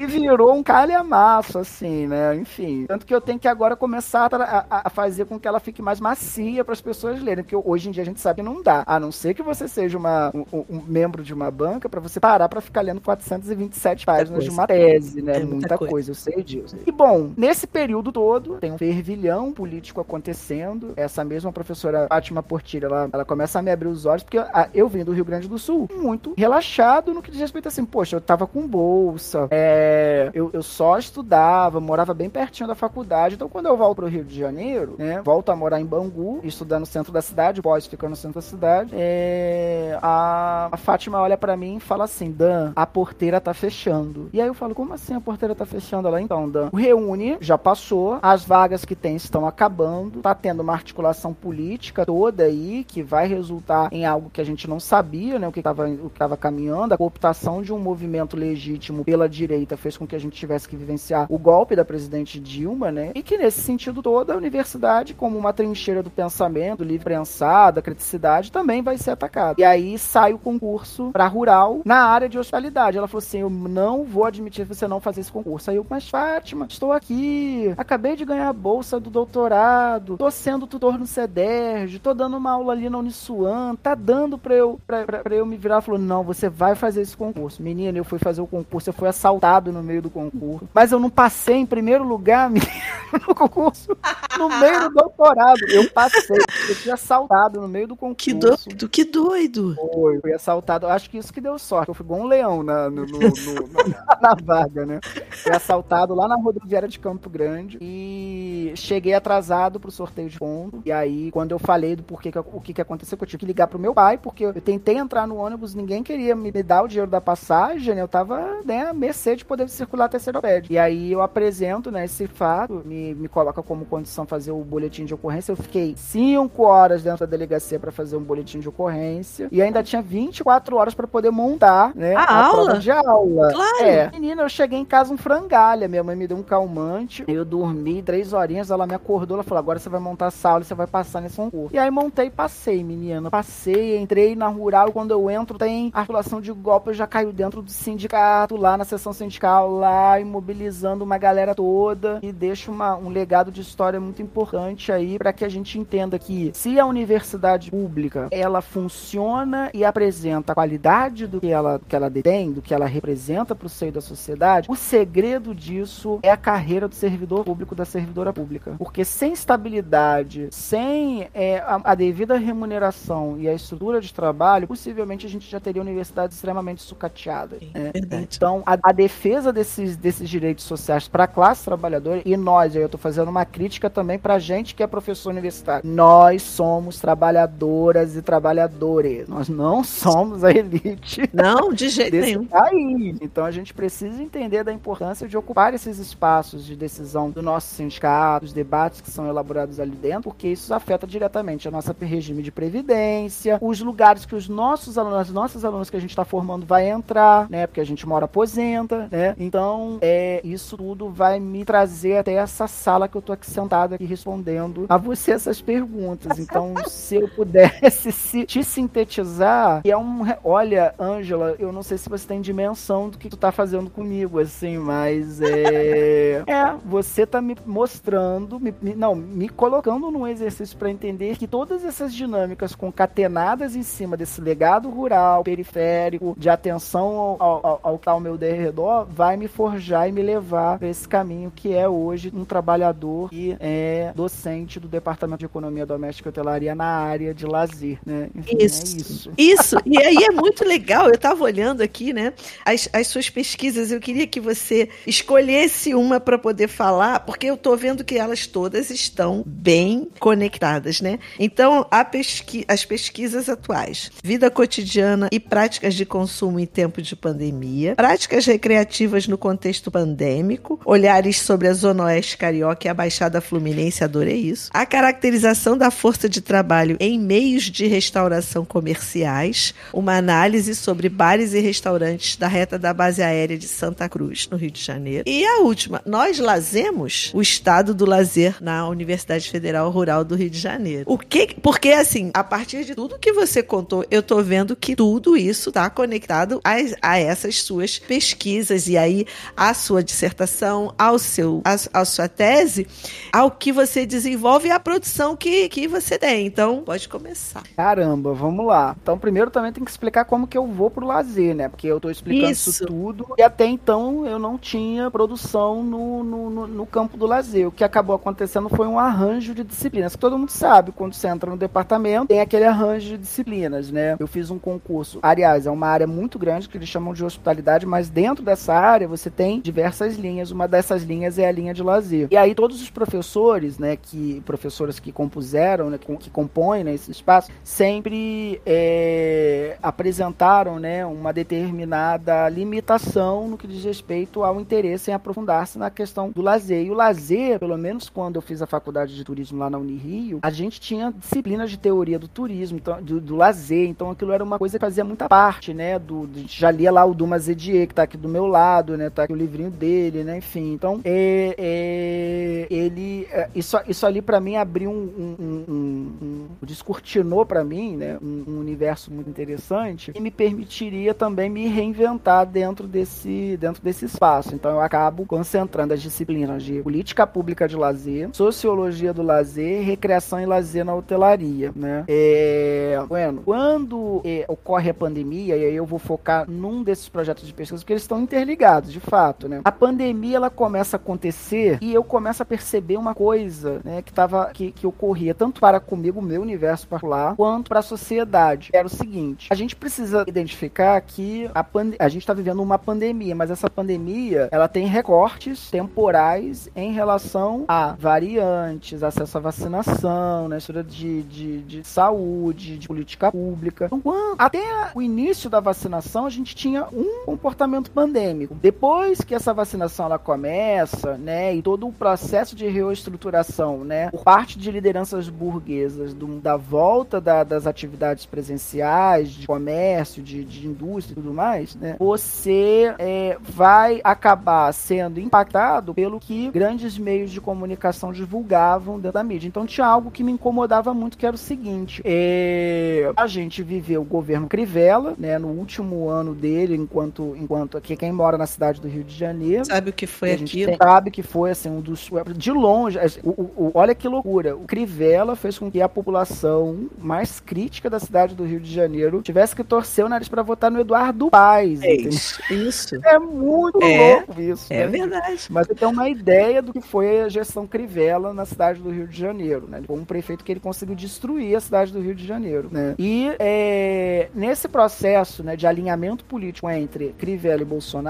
e virou um calhamaço, assim, né? Enfim. Tanto que eu tenho que agora começar a, a fazer com que ela fique mais macia para as pessoas lerem. Porque hoje em dia a gente sabe que não dá. A não ser que você seja uma, um, um membro de uma banca para você parar para ficar lendo 427 páginas de uma tese, né? É muita, muita coisa. coisa, eu sei disso. E bom, nesse período todo, tem um fervilhão político acontecendo. Essa mesma professora Fátima Portilha, ela, ela começa a me abrir os olhos, porque a, eu vim do Rio Grande do Sul muito relaxado no que diz respeito assim, poxa, eu tava com bolsa, é, é, eu, eu, só estudava, morava bem pertinho da faculdade. Então, quando eu volto pro Rio de Janeiro, né, volto a morar em Bangu, estudar no centro da cidade, pós ficando no centro da cidade, é, a, a, Fátima olha para mim e fala assim: Dan, a porteira tá fechando. E aí eu falo: Como assim a porteira tá fechando? Ela então, Dan, reúne já passou, as vagas que tem estão acabando, tá tendo uma articulação política toda aí que vai resultar em algo que a gente não sabia, né, o que estava o que tava caminhando, a cooptação de um movimento legítimo pela direita fez com que a gente tivesse que vivenciar o golpe da presidente Dilma, né? E que nesse sentido todo a universidade, como uma trincheira do pensamento, livre pensado, criticidade, também vai ser atacada. E aí sai o concurso para rural na área de hospitalidade. Ela falou assim: eu não vou admitir você não fazer esse concurso. Aí eu, mas Fátima, estou aqui, acabei de ganhar a bolsa do doutorado, tô sendo tutor no CEDERJ, tô dando uma aula ali na Uniswan, tá dando pra eu, pra, pra, pra eu me virar. Ela falou: não, você vai fazer esse concurso. Menina, eu fui fazer o concurso, eu fui assaltado no meio do concurso. Mas eu não passei em primeiro lugar, no concurso, no meio do doutorado. Eu passei, eu fui assaltado no meio do concurso. Que doido, que doido. Foi, fui assaltado. Acho que isso que deu sorte. Eu fui igual um leão na, no, no, no, na vaga, né? Fui assaltado lá na rodoviária de Campo Grande e cheguei atrasado pro sorteio de ponto. E aí, quando eu falei do porquê que, o que, que aconteceu, que eu tive que ligar pro meu pai, porque eu tentei entrar no ônibus, ninguém queria me dar o dinheiro da passagem, eu tava, né, mercê de poder circular a terceira pede. E aí eu apresento, né, esse fato, me, me coloca como condição fazer o boletim de ocorrência. Eu fiquei cinco horas dentro da delegacia para fazer um boletim de ocorrência e ainda tinha 24 horas para poder montar, né, a, a aula? de aula. Claro. É. Menina, eu cheguei em casa um frangalha, minha mãe me deu um calmante, eu dormi três horinhas, ela me acordou, ela falou, agora você vai montar essa aula e você vai passar nesse concurso. E aí montei e passei, menina. Passei, entrei na rural, quando eu entro tem articulação de golpe, eu já caio dentro do sindicato, lá na sessão sindical, lá imobilizando uma galera toda e deixo uma, um legado de história muito importante aí para que a gente entenda que se a universidade pública ela funciona e apresenta a qualidade do que ela, que ela detém, do que ela representa para o seio da sociedade, o segredo disso é a carreira do servidor público, da servidora pública. Porque sem estabilidade, sem é, a, a, devida remuneração e a estrutura de trabalho, possivelmente a gente já teria universidades extremamente sucateadas. Né? Então, a, a, defesa desses, desses direitos sociais para a classe trabalhadora, e nós, eu estou fazendo uma crítica também para a gente que é professor universitário, nós somos trabalhadoras e trabalhadores, nós não somos a elite. Não, de jeito nenhum. País. Então, a gente precisa entender da importância de ocupar esses espaços de decisão do nosso sindicato, os debates que são elaborados ali dentro, porque isso afeta diretamente a nossa regime de previdência, os lugares que os nossos alunos, as nossas alunas que a gente está formando vai entrar, né? Porque a gente mora aposenta, né? Então, é, isso tudo vai me trazer até essa sala que eu tô aqui sentado aqui respondendo a você essas perguntas. Então, se eu pudesse se, te sintetizar, é um. Olha, Ângela, eu não sei se você tem dimensão do que tu tá fazendo comigo, assim, mas é. é, você tá me mostrando, me, me, não, me colocando num exercício para entender que todas essas dinâmicas concatenadas em cima desse legado rural, periférico, de atenção ao, ao, ao que tá ao meu derredor, vai me forjar e me levar para esse caminho que é hoje um trabalhador e é docente do Departamento de Economia Doméstica e Hotelaria na área de lazer, né? Enfim, é isso. É isso. isso. E aí é muito legal, eu estava olhando aqui, né, as, as suas pesquisas, eu queria que você escolhesse uma para poder falar, porque eu estou vendo que elas todas estão bem conectadas, né? Então, pesqui as pesquisas atuais, vida cotidiana e práticas de consumo em tempo de pandemia, práticas recreativas no contexto pandêmico, olhares sobre a Zona Oeste Carioca e a Baixada Fluminense, adorei isso, a caracterização da força de trabalho em meios de restauração comerciais, uma análise sobre bares e restaurantes da reta da base aérea de Santa Cruz, no Rio de Janeiro. E a última, nós lazemos o estado do lazer na Universidade Federal Rural do Rio de Janeiro. O que, porque assim, a partir de tudo que você contou, eu tô vendo que tudo isso está conectado a, a, essas suas pesquisas e aí a sua dissertação, ao seu, a, sua tese, ao que você desenvolve e a produção que, que você tem. Então, pode começar. Caramba, vamos lá. Então, primeiro também tem que explicar como que eu vou pro lazer, né? Porque eu tô explicando isso, isso tudo e até então eu não tinha produção no, no, no, no campo do lazer. O que acabou acontecendo foi um arranjo de disciplinas. Todo mundo sabe, quando você entra no departamento, tem aquele arranjo de disciplinas, né? Eu fiz um concurso. Aliás, é uma área muito grande que eles chamam de hospitalidade, mas dentro dessa área você tem diversas linhas. Uma dessas linhas é a linha de lazer. E aí todos os professores, né, que professoras que compuseram, né, que compõem né, esse espaço, sempre é, apresentaram, né, uma determinada limitação no que diz respeito ao interesse em aprofundar-se na questão do lazer. E o lazer, pelo menos quando eu fiz a faculdade de turismo lá na Unirio, a gente tinha disciplinas de teoria do turismo, então, do, do lazer, então aquilo era uma coisa que fazia muita parte, né? Do, já lia lá o Dumas Edier, que tá aqui do meu lado, né? Tá aqui o livrinho dele, né? Enfim, então é, é, ele é, isso, isso ali para mim abriu um, um, um, um descortinou para mim, né? Um, um, universo muito interessante e me permitiria também me reinventar dentro desse dentro desse espaço. Então eu acabo concentrando as disciplinas de política pública de lazer, sociologia do lazer, recreação e lazer na hotelaria, né? É, bueno, quando é, ocorre a pandemia e aí eu vou focar num desses projetos de pesquisa porque eles estão interligados, de fato, né? A pandemia ela começa a acontecer e eu começo a perceber uma coisa, né, que tava que, que ocorria tanto para comigo, meu universo particular, quanto para a sociedade. Era o seguinte: a gente precisa identificar que a, a gente está vivendo uma pandemia, mas essa pandemia ela tem recortes temporais em relação a variantes, acesso à vacinação, né, história de, de, de saúde, de política pública. Então, até o início da vacinação, a gente tinha um comportamento pandêmico. Depois que essa vacinação ela começa, né, e todo o processo de reestruturação, né, por parte de lideranças burguesas, do, da volta da, das atividades presenciais, de comércio, de, de indústria e tudo mais, né, você é, vai acabar sendo impactado pelo que grandes meios de comunicação divulgavam dentro da mídia. Então tinha algo que me incomodava muito, que era o seguinte: é, a gente viveu o governo Crivella, né, no último ano dele, enquanto, enquanto aqui quem mora na cidade do Rio de Janeiro. Sabe o que foi aquilo? Sabe que foi assim um dos de longe. O, o, o, olha que loucura. O Crivella fez com que a população mais crítica da cidade do Rio de Janeiro tivesse que torcer o nariz para votar no Eduardo Paes. É isso. isso. É muito é, louco isso. É né? verdade. Mas você tem uma ideia do que foi a gestão Crivella na cidade do Rio de Janeiro, né? Foi um prefeito que ele conseguiu destruir a cidade do Rio de Janeiro, né? E é, nesse processo, né, de alinhamento político entre Crivella e Bolsonaro,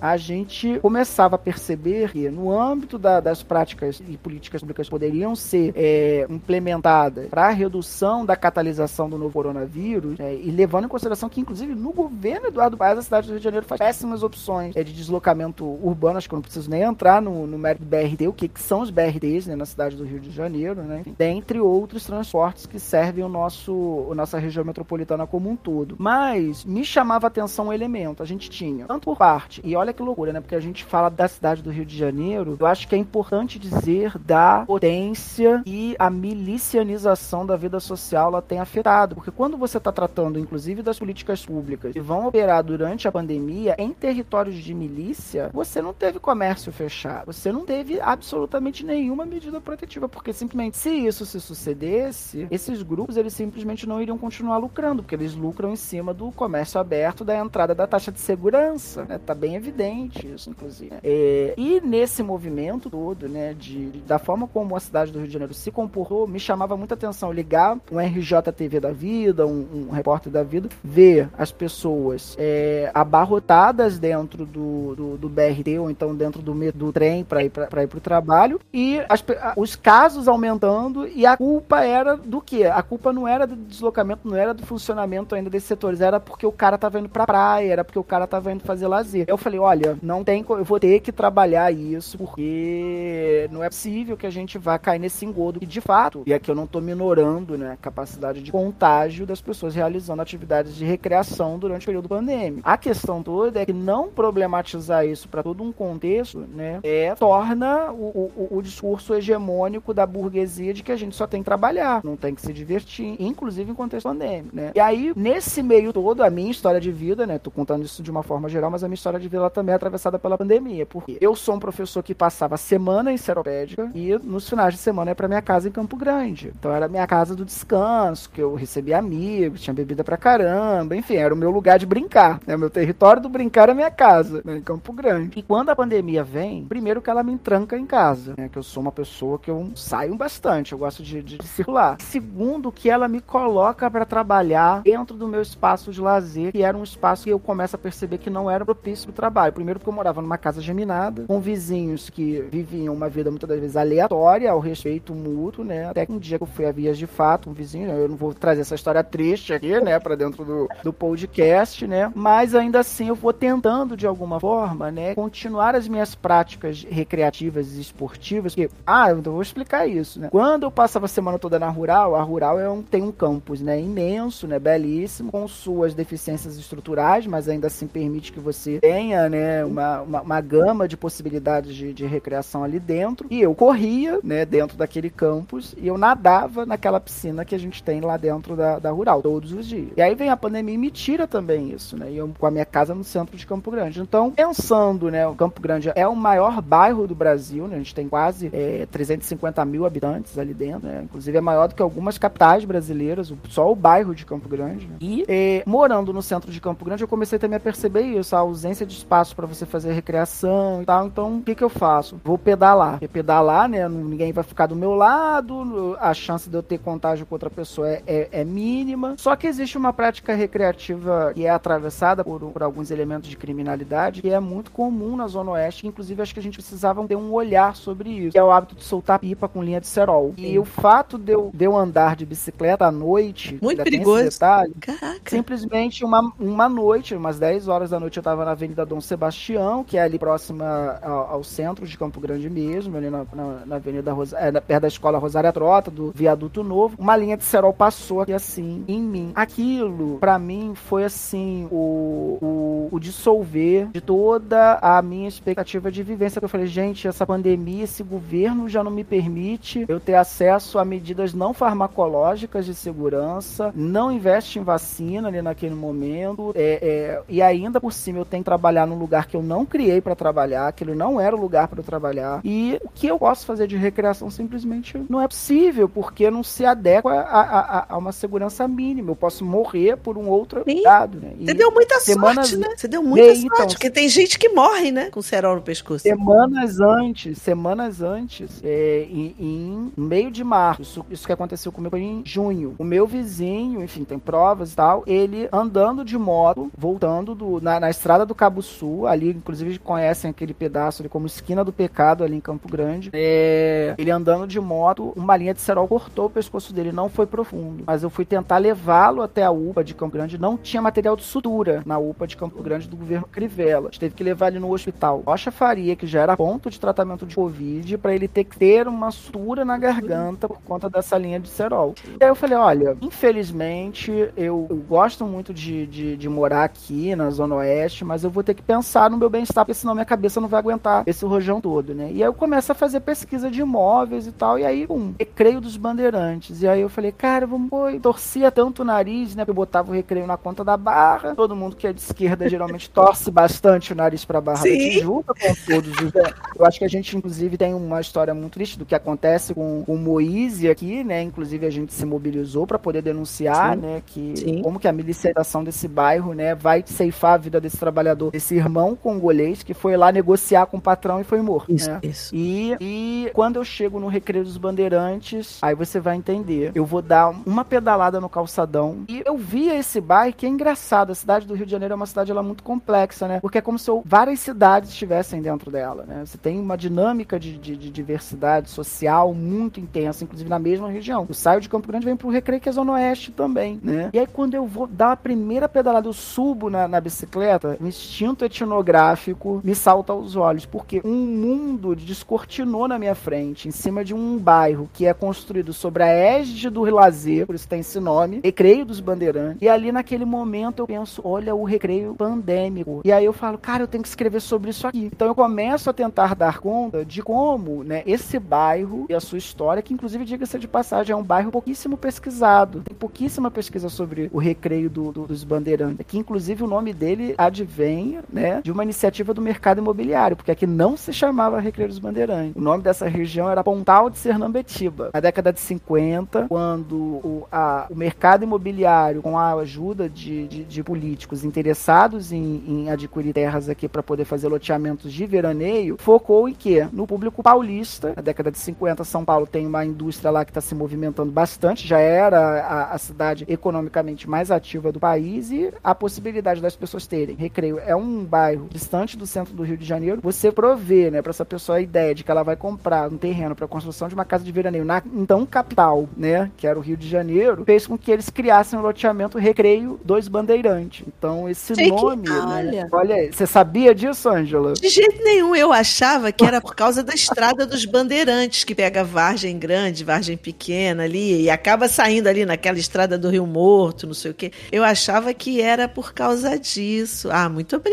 a gente começava a perceber que no âmbito da, das práticas e políticas públicas poderiam ser é, implementadas para a redução da catalisação do novo coronavírus, é, e levando em consideração que, inclusive, no governo Eduardo Paes, a cidade do Rio de Janeiro faz péssimas opções é, de deslocamento urbano, acho que eu não preciso nem entrar no, no mérito do BRT, o que, que são os BRTs né, na cidade do Rio de Janeiro, né, dentre outros transportes que servem o nosso, a nossa região metropolitana como um todo. Mas me chamava a atenção um elemento, a gente tinha, tanto por parte, e olha que loucura, né, porque a gente fala da cidade do Rio de Janeiro, eu acho que é importante dizer da potência e a milicianização da vida social ela tem afetado. Porque quando você está tratando, inclusive, das políticas públicas que vão operar durante a pandemia em territórios de milícia, você não teve comércio fechado. Você não teve absolutamente nenhuma medida protetiva. Porque simplesmente, se isso se sucedesse, esses grupos eles simplesmente não iriam continuar lucrando, porque eles lucram em cima do comércio aberto da entrada da taxa de segurança. Né? Tá bem evidente isso, inclusive. É, e nesse movimento todo, né, de, da forma como a cidade do Rio de Janeiro se comportou, me chamava muita atenção ligar um RJTV da vida, um, um repórter da vida, ver as pessoas é, abarrotadas dentro do, do, do, BRT ou então dentro do, do trem para ir para ir para o trabalho e as, os casos aumentando e a culpa era do que? A culpa não era do deslocamento, não era do funcionamento ainda desses setores, era porque o cara tava indo pra praia, era porque o cara tava indo fazer lazer. Eu falei, olha, não tem, eu vou ter que trabalhar isso porque não é possível que a gente vá cair nesse engodo. E de fato, e aqui eu não tô minorando né, a capacidade de contágio das pessoas realizando atividades de recreação durante o período pandêmico. A questão toda é que não problematizar isso para todo um contexto, né, é, torna o, o, o discurso hegemônico da burguesia de que a gente só tem que trabalhar, não tem que se divertir, inclusive em contexto pandêmico, né? E aí, nesse meio todo, a minha história de vida, né, tô contando isso de uma forma geral, mas a minha história de vida também é atravessada pela pandemia, porque eu sou um professor que passava semana em Seropédica e nos finais de semana é para minha casa em Campo Grande. Então era minha casa do descanso, que eu recebia amigos, tinha bebida pra caramba, enfim, era o meu lugar de brincar, né? O meu território do brincar era minha casa, né, em Campo Grande. E quando a pandemia vem, primeiro que ela me tranca em casa, né, que eu sou uma pessoa que eu saio bastante, eu gosto de, de, de circular. Segundo, que ela me coloca para trabalhar dentro do meu espaço de lazer, que era um espaço que eu começo a perceber que não era propício trabalho. Primeiro porque eu morava numa casa geminada, com vizinhos que viviam uma vida muitas das vezes aleatória, ao respeito mútuo, né? Até que um dia que eu fui a vias de fato, um vizinho, eu não vou trazer essa história triste aqui, né, para dentro do, do podcast, né? Mas ainda assim eu vou tentando de alguma forma, né, continuar as minhas práticas recreativas e esportivas esportivas, que, ah, eu vou explicar isso, né? Quando eu passava a semana toda na rural, a rural é um, tem um campus, né, imenso, né, belíssimo, com suas deficiências estruturais, mas ainda assim permite que você tenha, né, uma, uma, uma gama de possibilidades de, de recreação ali dentro. E eu corria, né, dentro daquele campus e eu nadava naquela piscina que a gente tem lá dentro da, da rural, todos os dias. E aí vem a pandemia e me tira também isso, né? E eu com a minha casa no centro de Campo Grande. Então, pensando, né, o Campo Grande é o maior bairro do Brasil, né? A gente tem quase é, 350 mil habitantes ali dentro, né? Inclusive é maior do que algumas capitais brasileiras, só o bairro de Campo Grande. Né? E é, morando no centro de Campo Grande, eu comecei também a perceber isso, a ausência de espaço para você fazer recreação e tal. Então, o que que eu faço? Vou pedalar. Porque pedalar, né? Ninguém vai ficar do meu lado, a chance de eu ter contágio com outra pessoa é, é, é mínima. Só que existe uma prática recreativa que é atravessada por, por alguns elementos de criminalidade que é muito comum na Zona Oeste, inclusive acho que a gente precisava ter um olhar sobre isso, que é o hábito de soltar pipa com linha de cerol. E o fato de eu, de eu andar de bicicleta à noite, muito perigoso. Detalhe, Caraca. simplesmente uma, uma noite, umas 10 horas da noite, eu tava na Avenida Dom Sebastião, que é ali próxima ao, ao centro de Campo Grande mesmo, ali na, na, na Avenida Rosa, é, perto da Escola Rosária Trota, do Viaduto Novo. Uma linha de cerol passou aqui assim, em mim. Aquilo, para mim, foi assim, o, o, o dissolver de toda a minha expectativa de vivência. Eu falei, gente, essa pandemia, esse governo já não me permite eu ter acesso a medidas não farmacológicas de segurança, não investe em vacina ali naquele momento, é, é, e ainda por cima eu tenho que trabalhar num lugar que eu não criei para trabalhar, aquele não era o lugar para eu trabalhar, e o que eu posso fazer de recreação simplesmente não é possível, porque não se adequa a, a, a uma segurança mínima. Eu posso morrer por um outro cuidado, né? Você deu muita semanas... sorte, né? Você deu muita sorte, então, porque tem gente que morre, né? Com cerol no pescoço. Semanas antes, semanas antes, é, em, em, meio de março, isso, isso que aconteceu comigo foi em junho. O meu vizinho, enfim, tem provas e tal, ele andando de moto, voltando do, na, na estrada do Cabo Sul, ali, inclusive conhecem aquele pedaço ali como esquina do pecado ali em Campo Grande. É, ele andando de moto, uma linha de cerol cortou o pescoço dele, não foi profundo. Mas eu fui tentar levá-lo até a UPA de Campo Grande, não tinha material de sutura na UPA de Campo Grande do governo Crivella. A gente teve que levar ele no hospital. Rocha Faria, que já era ponto de tratamento de Covid, para ele ter que ter uma sutura na garganta por conta dessa linha de cerol. E aí eu falei, olha, infelizmente, eu, eu gosto muito de, de, de, morar aqui na Zona Oeste, mas eu vou ter que pensar no meu bem-estar, porque senão minha cabeça não vai aguentar esse rojão todo, né? E aí eu começo a fazer pesquisa de imóveis e tal, e aí, um recreio dos bandeirantes. E aí eu falei, cara, vamos, pô, torcia tanto o nariz, né? Que eu botava o recreio na conta da barra. Todo mundo que é de esquerda geralmente torce bastante o nariz pra Barra Sim. da Tijuca, com todos os. Eu acho que a gente, inclusive, tem uma história muito triste do que acontece com, com o Moise aqui, né? Inclusive, a gente se mobilizou para poder denunciar, Sim. né? Que Sim. como que a miliciação desse bairro, né, vai ceifar a vida desse trabalhador, desse irmão congolês que foi lá negociar com o patrão e foi morto. Isso, né? isso. E, e quando eu chego no Recreio dos Bandeirantes, aí você vai entender. Eu vou dar uma pedalada no calçadão e eu via esse bairro que é engraçado. A cidade do Rio de Janeiro é uma cidade ela, muito complexa, né? Porque é como se várias cidades estivessem dentro dela, né? Você tem uma dinâmica de, de, de diversidade social muito intensa, inclusive na mesma região. Eu saio de Campo Grande e venho pro Recreio, que é Zona Oeste também, né? E aí quando eu vou dar a primeira pedalada, eu subo na, na bicicleta, o instinto etnográfico me salta aos olhos, porque um mundo descortinou na minha frente, em cima de um bairro que é construído sobre a égide do lazer, por isso tem esse nome, Recreio dos Bandeirantes. E ali naquele momento eu penso, olha o recreio pandêmico. E aí eu falo, cara, eu tenho que escrever sobre isso aqui. Então eu começo a tentar dar conta de como, né, esse bairro e a sua história, que inclusive, diga-se de passagem, é um bairro pouquíssimo pesquisado. Tem pouquíssima pesquisa sobre o recreio do, do, dos bandeirantes. Que inclusive o nome dele advém, né, de uma iniciativa do mercado imobiliário, porque aqui não se chamava Recreio dos Bandeirantes. O nome dessa região era Pontal de Sernambetiba. Na década de 50, quando o, a, o mercado imobiliário, com a ajuda de, de, de políticos interessados em, em adquirir terras aqui para poder fazer loteamentos de veraneio, focou em quê? No público paulista. Na década de 50, São Paulo tem uma indústria lá que está se movimentando bastante, já era a, a, cidade economicamente mais ativa do país e a possibilidade das pessoas terem recreio. É um bairro distante do centro do Rio de Janeiro. Você provê, né, para essa pessoa a ideia de que ela vai comprar um terreno para construção de uma casa de veraneio na então capital, né, que era o Rio de Janeiro, fez com que eles criassem o loteamento Recreio dos Bandeirantes. Então esse nome, né, olha, você sabia disso, Ângela? De jeito nenhum, eu achava que era por causa da estrada dos bandeirantes, que pega Vargem Grande, Vargem Pequena ali, e acaba saindo ali naquela estrada do Rio Morto, não sei o quê. Eu achava que era por causa disso. Ah, muito obrigada.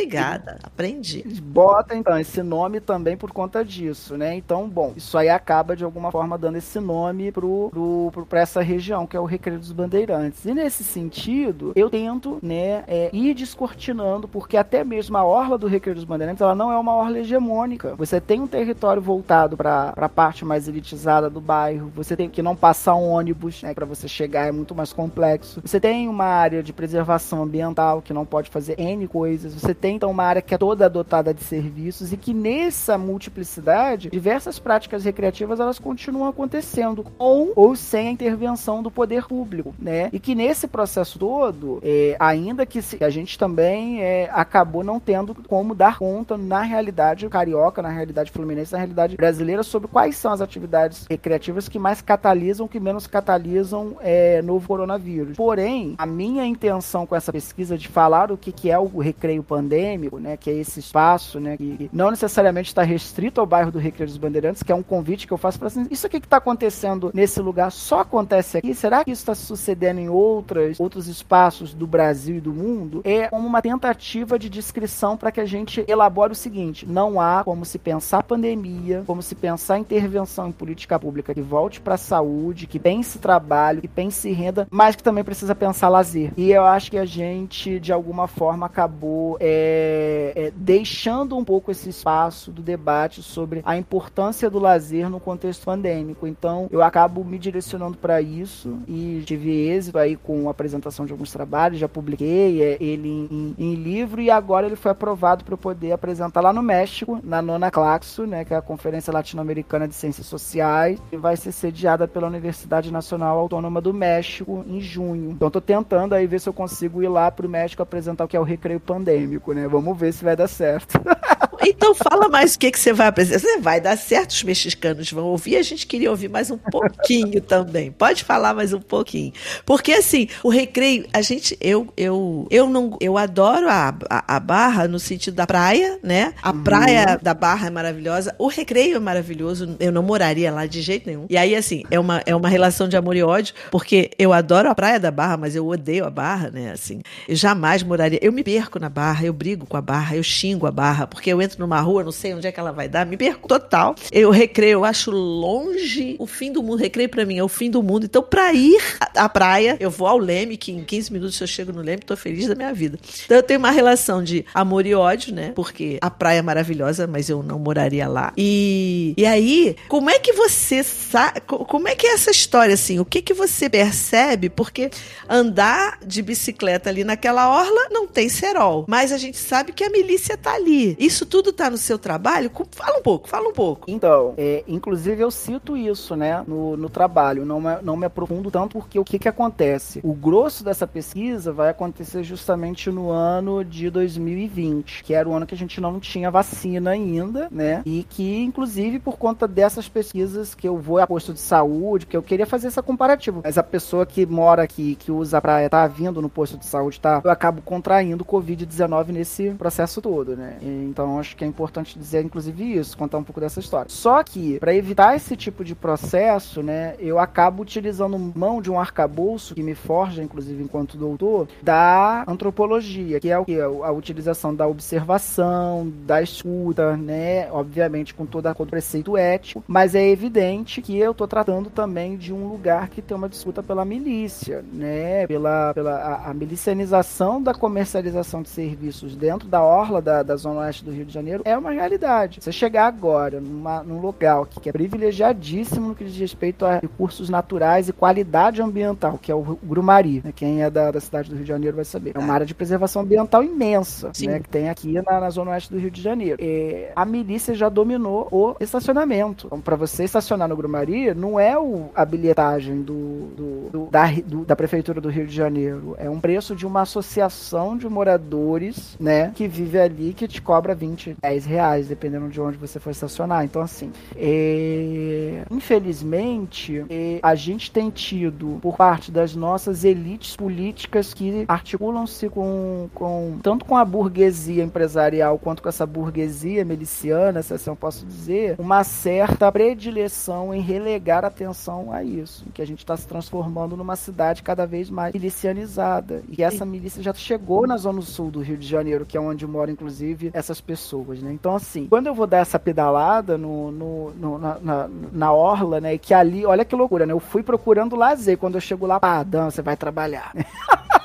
Aprendi. Bota, então, esse nome também por conta disso, né? Então, bom, isso aí acaba de alguma forma dando esse nome pro, pro, pro, pra essa região, que é o Recreio dos Bandeirantes. E nesse sentido, eu tento, né, é, ir descortinando, porque até mesmo a orla do Recreio dos Bandeirantes, ela não é uma orla hegemônica. Você tem um território voltado para a parte mais elitizada do bairro, você tem que não passar um ônibus, né, para você chegar é muito mais complexo. Você tem uma área de preservação ambiental que não pode fazer N coisas. Você tem então uma área que é toda dotada de serviços e que nessa multiplicidade, diversas práticas recreativas elas continuam acontecendo com ou sem a intervenção do poder público, né? E que nesse processo todo, é, ainda que se, a gente também é, acabou não tendo como dar conta na realidade carioca, na realidade fluminense, na realidade brasileira sobre quais são as atividades recreativas que mais catalisam, que menos catalisam é, novo coronavírus. Porém, a minha intenção com essa pesquisa de falar o que, que é o recreio pandêmico, né, que é esse espaço, né, que não necessariamente está restrito ao bairro do Recreio dos Bandeirantes, que é um convite que eu faço para assim, isso aqui que está acontecendo nesse lugar só acontece aqui? Será que isso está sucedendo em outras, outros espaços do Brasil e do mundo? É como uma tentativa de descrição para que a gente elabore o seguinte: não há como se pensar pandemia, como se pensar intervenção em política pública que volte para a saúde, que pense trabalho, que pense renda, mas que também precisa pensar lazer. E eu acho que a gente, de alguma forma, acabou é, é, deixando um pouco esse espaço do debate sobre a importância do lazer no contexto pandêmico. Então, eu acabo me direcionando para isso e tive êxito aí com a apresentação de alguns trabalhos, já publiquei é, ele em, em, em livro e agora ele foi aprovado para eu poder apresentar lá no México, na nona Claxo, né, que é a Conferência Latino-Americana de Ciências Sociais, e vai ser sediada pela Universidade Nacional Autônoma do México em junho. Então, tô tentando aí ver se eu consigo ir lá pro México apresentar o que é o recreio pandêmico, né? Vamos ver se vai dar certo. Então fala mais o que, que você vai apresentar. Você vai dar certo, os mexicanos vão ouvir. A gente queria ouvir mais um pouquinho também. Pode falar mais um pouquinho. Porque assim, o recreio, a gente, eu, eu, eu não, eu adoro a, a, a Barra no sentido da praia, né? A uhum. praia da Barra é maravilhosa. O recreio é maravilhoso. Eu não moraria lá de jeito nenhum. E aí, assim, é uma, é uma relação de amor e ódio, porque eu adoro a praia da Barra, mas eu odeio a Barra, né? Assim, eu jamais moraria. Eu me perco na Barra, eu brigo com a Barra, eu xingo a Barra, porque eu entro numa rua, não sei onde é que ela vai dar, me perco total. Eu recreio, eu acho longe o fim do mundo. Recreio para mim é o fim do mundo. Então, para ir à praia, eu vou ao Leme, que em 15 minutos eu chego no Leme, tô feliz da minha vida. Então, eu tenho uma relação de amor e ódio, né? Porque a praia é maravilhosa, mas eu não moraria lá. E, e aí, como é que você sabe, como é que é essa história assim? O que que você percebe? Porque andar de bicicleta ali naquela orla não tem cerol, mas a gente sabe que a milícia tá ali. Isso tudo tudo tá no seu trabalho? Fala um pouco, fala um pouco. Então, é, inclusive eu cito isso, né, no, no trabalho. Não me, não me aprofundo tanto porque o que que acontece? O grosso dessa pesquisa vai acontecer justamente no ano de 2020, que era o ano que a gente não tinha vacina ainda, né? E que, inclusive, por conta dessas pesquisas que eu vou a posto de saúde, que eu queria fazer essa comparativa. Mas a pessoa que mora aqui, que usa a praia, tá vindo no posto de saúde, tá? Eu acabo contraindo Covid-19 nesse processo todo, né? Então, acho que é importante dizer, inclusive, isso, contar um pouco dessa história. Só que, para evitar esse tipo de processo, né, eu acabo utilizando mão de um arcabouço que me forja, inclusive, enquanto doutor, da antropologia, que é o que? A utilização da observação, da escuta, né, obviamente com todo preceito ético, mas é evidente que eu estou tratando também de um lugar que tem uma disputa pela milícia, né, pela, pela a, a milicianização da comercialização de serviços dentro da orla da, da zona oeste do Rio de Janeiro é uma realidade. Você chegar agora numa, num local que é privilegiadíssimo no que diz respeito a recursos naturais e qualidade ambiental, que é o Grumari, né? quem é da, da cidade do Rio de Janeiro vai saber. É uma área de preservação ambiental imensa, né? que tem aqui na, na zona oeste do Rio de Janeiro. É, a milícia já dominou o estacionamento. Então, para você estacionar no Grumari, não é o, a bilhetagem do, do, do, da, do, da prefeitura do Rio de Janeiro. É um preço de uma associação de moradores, né, que vive ali, que te cobra 20 7, 10 reais, dependendo de onde você for estacionar. Então, assim, é... infelizmente, é... a gente tem tido, por parte das nossas elites políticas que articulam-se com, com tanto com a burguesia empresarial quanto com essa burguesia miliciana, se assim eu posso dizer, uma certa predileção em relegar atenção a isso, que a gente está se transformando numa cidade cada vez mais milicianizada. E essa milícia já chegou na zona sul do Rio de Janeiro, que é onde moram, inclusive, essas pessoas, né? Então, assim, quando eu vou dar essa pedalada no, no, no na, na, na, orla, né? Que ali, olha que loucura, né? Eu fui procurando lazer. Quando eu chego lá, pá, Dan, você vai trabalhar.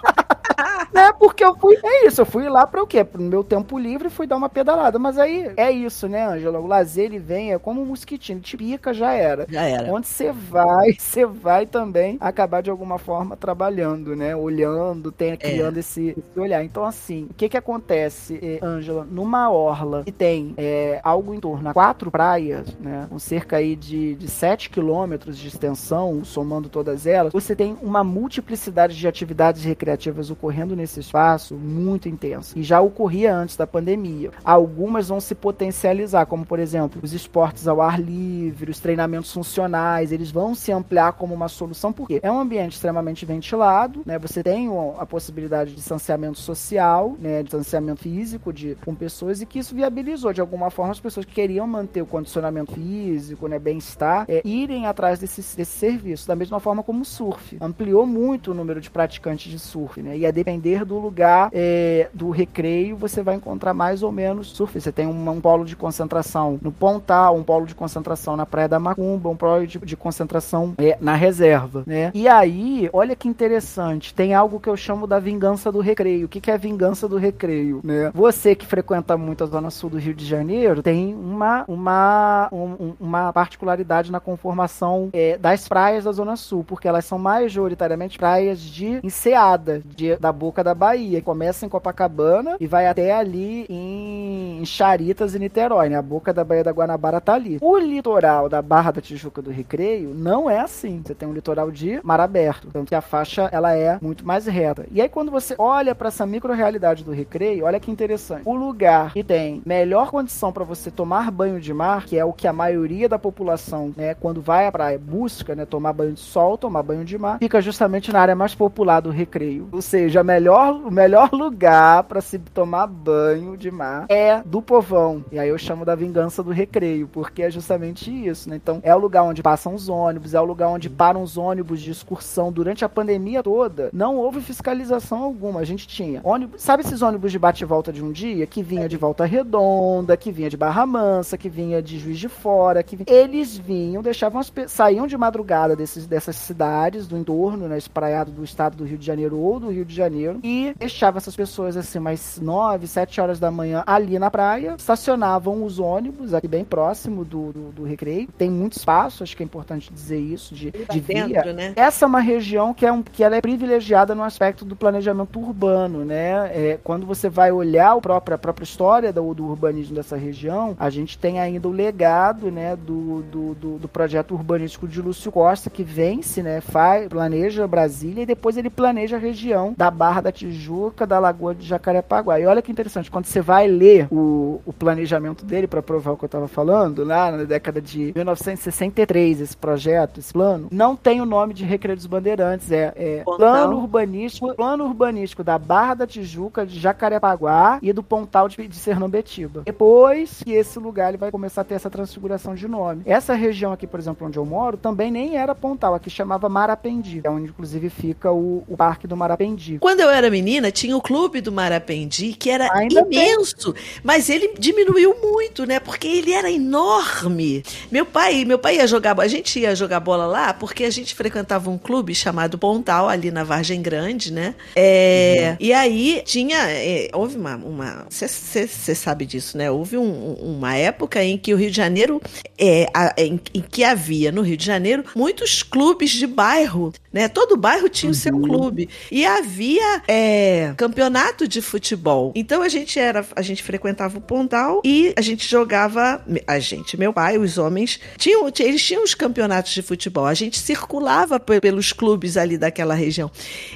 né? Porque eu fui. É isso, eu fui lá para o quê? Pro meu tempo livre fui dar uma pedalada. Mas aí é isso, né, Angela? O lazer ele vem, é como um mosquitinho, te pica, já era. Já era. Onde você vai, você vai também acabar de alguma forma trabalhando, né? Olhando, tem, é. criando esse, esse, olhar. Então, assim, o que que acontece, Angela? Numa orla que tem é, algo em torno a quatro praias, né? Com cerca aí de, de 7 quilômetros de extensão, somando todas elas, você tem uma multiplicidade de atividades recreativas ocorrendo nesse espaço muito intenso. E já ocorria antes da pandemia. Algumas vão se potencializar, como por exemplo, os esportes ao ar livre, os treinamentos funcionais, eles vão se ampliar como uma solução, porque é um ambiente extremamente ventilado, né? Você tem a possibilidade de distanciamento social, né? Distanciamento físico de, com pessoas e que isso viabilizou de alguma forma as pessoas que queriam manter o condicionamento físico, né? Bem-estar, é, irem atrás desse, desse serviço. Da mesma forma como o surf. Ampliou muito o número de praticantes de surf, né? E a depender depender do lugar é, do recreio, você vai encontrar mais ou menos surf. Você tem um, um, polo de concentração no Pontal, um polo de concentração na Praia da Macumba, um polo de, de concentração é, na reserva, né? E aí, olha que interessante, tem algo que eu chamo da vingança do recreio. O que, que é a vingança do recreio, né? Você que frequenta muito a zona sul do Rio de Janeiro tem uma, uma, um, uma particularidade na conformação é, das praias da zona sul, porque elas são majoritariamente praias de enseada, de, da boca da Bahia. Começa em Copacabana e vai até ali em Charitas e Niterói, né? A boca da Baía da Guanabara tá ali. O litoral da Barra da Tijuca do Recreio não é assim. Você tem um litoral de mar aberto, tanto que a faixa ela é muito mais reta. E aí quando você olha para essa micro-realidade do Recreio, olha que interessante. O lugar que tem melhor condição para você tomar banho de mar, que é o que a maioria da população, né, quando vai à praia busca, né, tomar banho de sol, tomar banho de mar, fica justamente na área mais popular do Recreio. Ou seja, melhor melhor, o melhor lugar para se tomar banho de mar é do povão. E aí eu chamo da vingança do recreio, porque é justamente isso, né? Então, é o lugar onde passam os ônibus, é o lugar onde param os ônibus de excursão. Durante a pandemia toda, não houve fiscalização alguma. A gente tinha ônibus, sabe esses ônibus de bate e volta de um dia? Que vinha de volta redonda, que vinha de Barra Mansa, que vinha de Juiz de Fora, que eles vinham, deixavam as saíam de madrugada desses, dessas cidades do entorno, né, espraiado do estado do Rio de Janeiro ou do Rio de Janeiro, e deixava essas pessoas assim, mais 9, 7 horas da manhã ali na praia, estacionavam os ônibus aqui bem próximo do, do, do recreio. Tem muito espaço, acho que é importante dizer isso, de, de via. Dentro, né? Essa é uma região que, é um, que ela é privilegiada no aspecto do planejamento urbano, né? É, quando você vai olhar a própria, a própria história do, do urbanismo dessa região, a gente tem ainda o legado, né, do, do, do, do projeto urbanístico de Lúcio Costa, que vence, né, faz, planeja Brasília e depois ele planeja a região da Barra da Tijuca, da Lagoa de Jacarepaguá. E olha que interessante, quando você vai ler o, o planejamento dele, para provar o que eu estava falando, lá na década de 1963, esse projeto, esse plano, não tem o nome de Recreio dos Bandeirantes, é, é plano urbanístico, plano urbanístico da Barra da Tijuca, de Jacarepaguá e do Pontal de, de Sernambetiba. Depois que esse lugar ele vai começar a ter essa transfiguração de nome. Essa região aqui, por exemplo, onde eu moro, também nem era Pontal, aqui chamava Marapendi, é onde inclusive fica o, o Parque do Marapendi. Quando eu era menina, tinha o Clube do Marapendi, que era Ainda imenso, bem. mas ele diminuiu muito, né? Porque ele era enorme. Meu pai, meu pai ia jogar, a gente ia jogar bola lá porque a gente frequentava um clube chamado Pontal, ali na Vargem Grande, né? É, uhum. E aí tinha, é, houve uma, você sabe disso, né? Houve um, uma época em que o Rio de Janeiro, é, a, em, em, que havia no Rio de Janeiro muitos clubes de bairro, né? Todo bairro tinha uhum. o seu uhum. clube e havia é, campeonato de futebol. Então a gente era, a gente frequentava o Pondal e a gente jogava, a gente, meu pai, os homens, tinham, eles tinham os campeonatos de futebol. A gente circulava pelos clubes ali daquela região.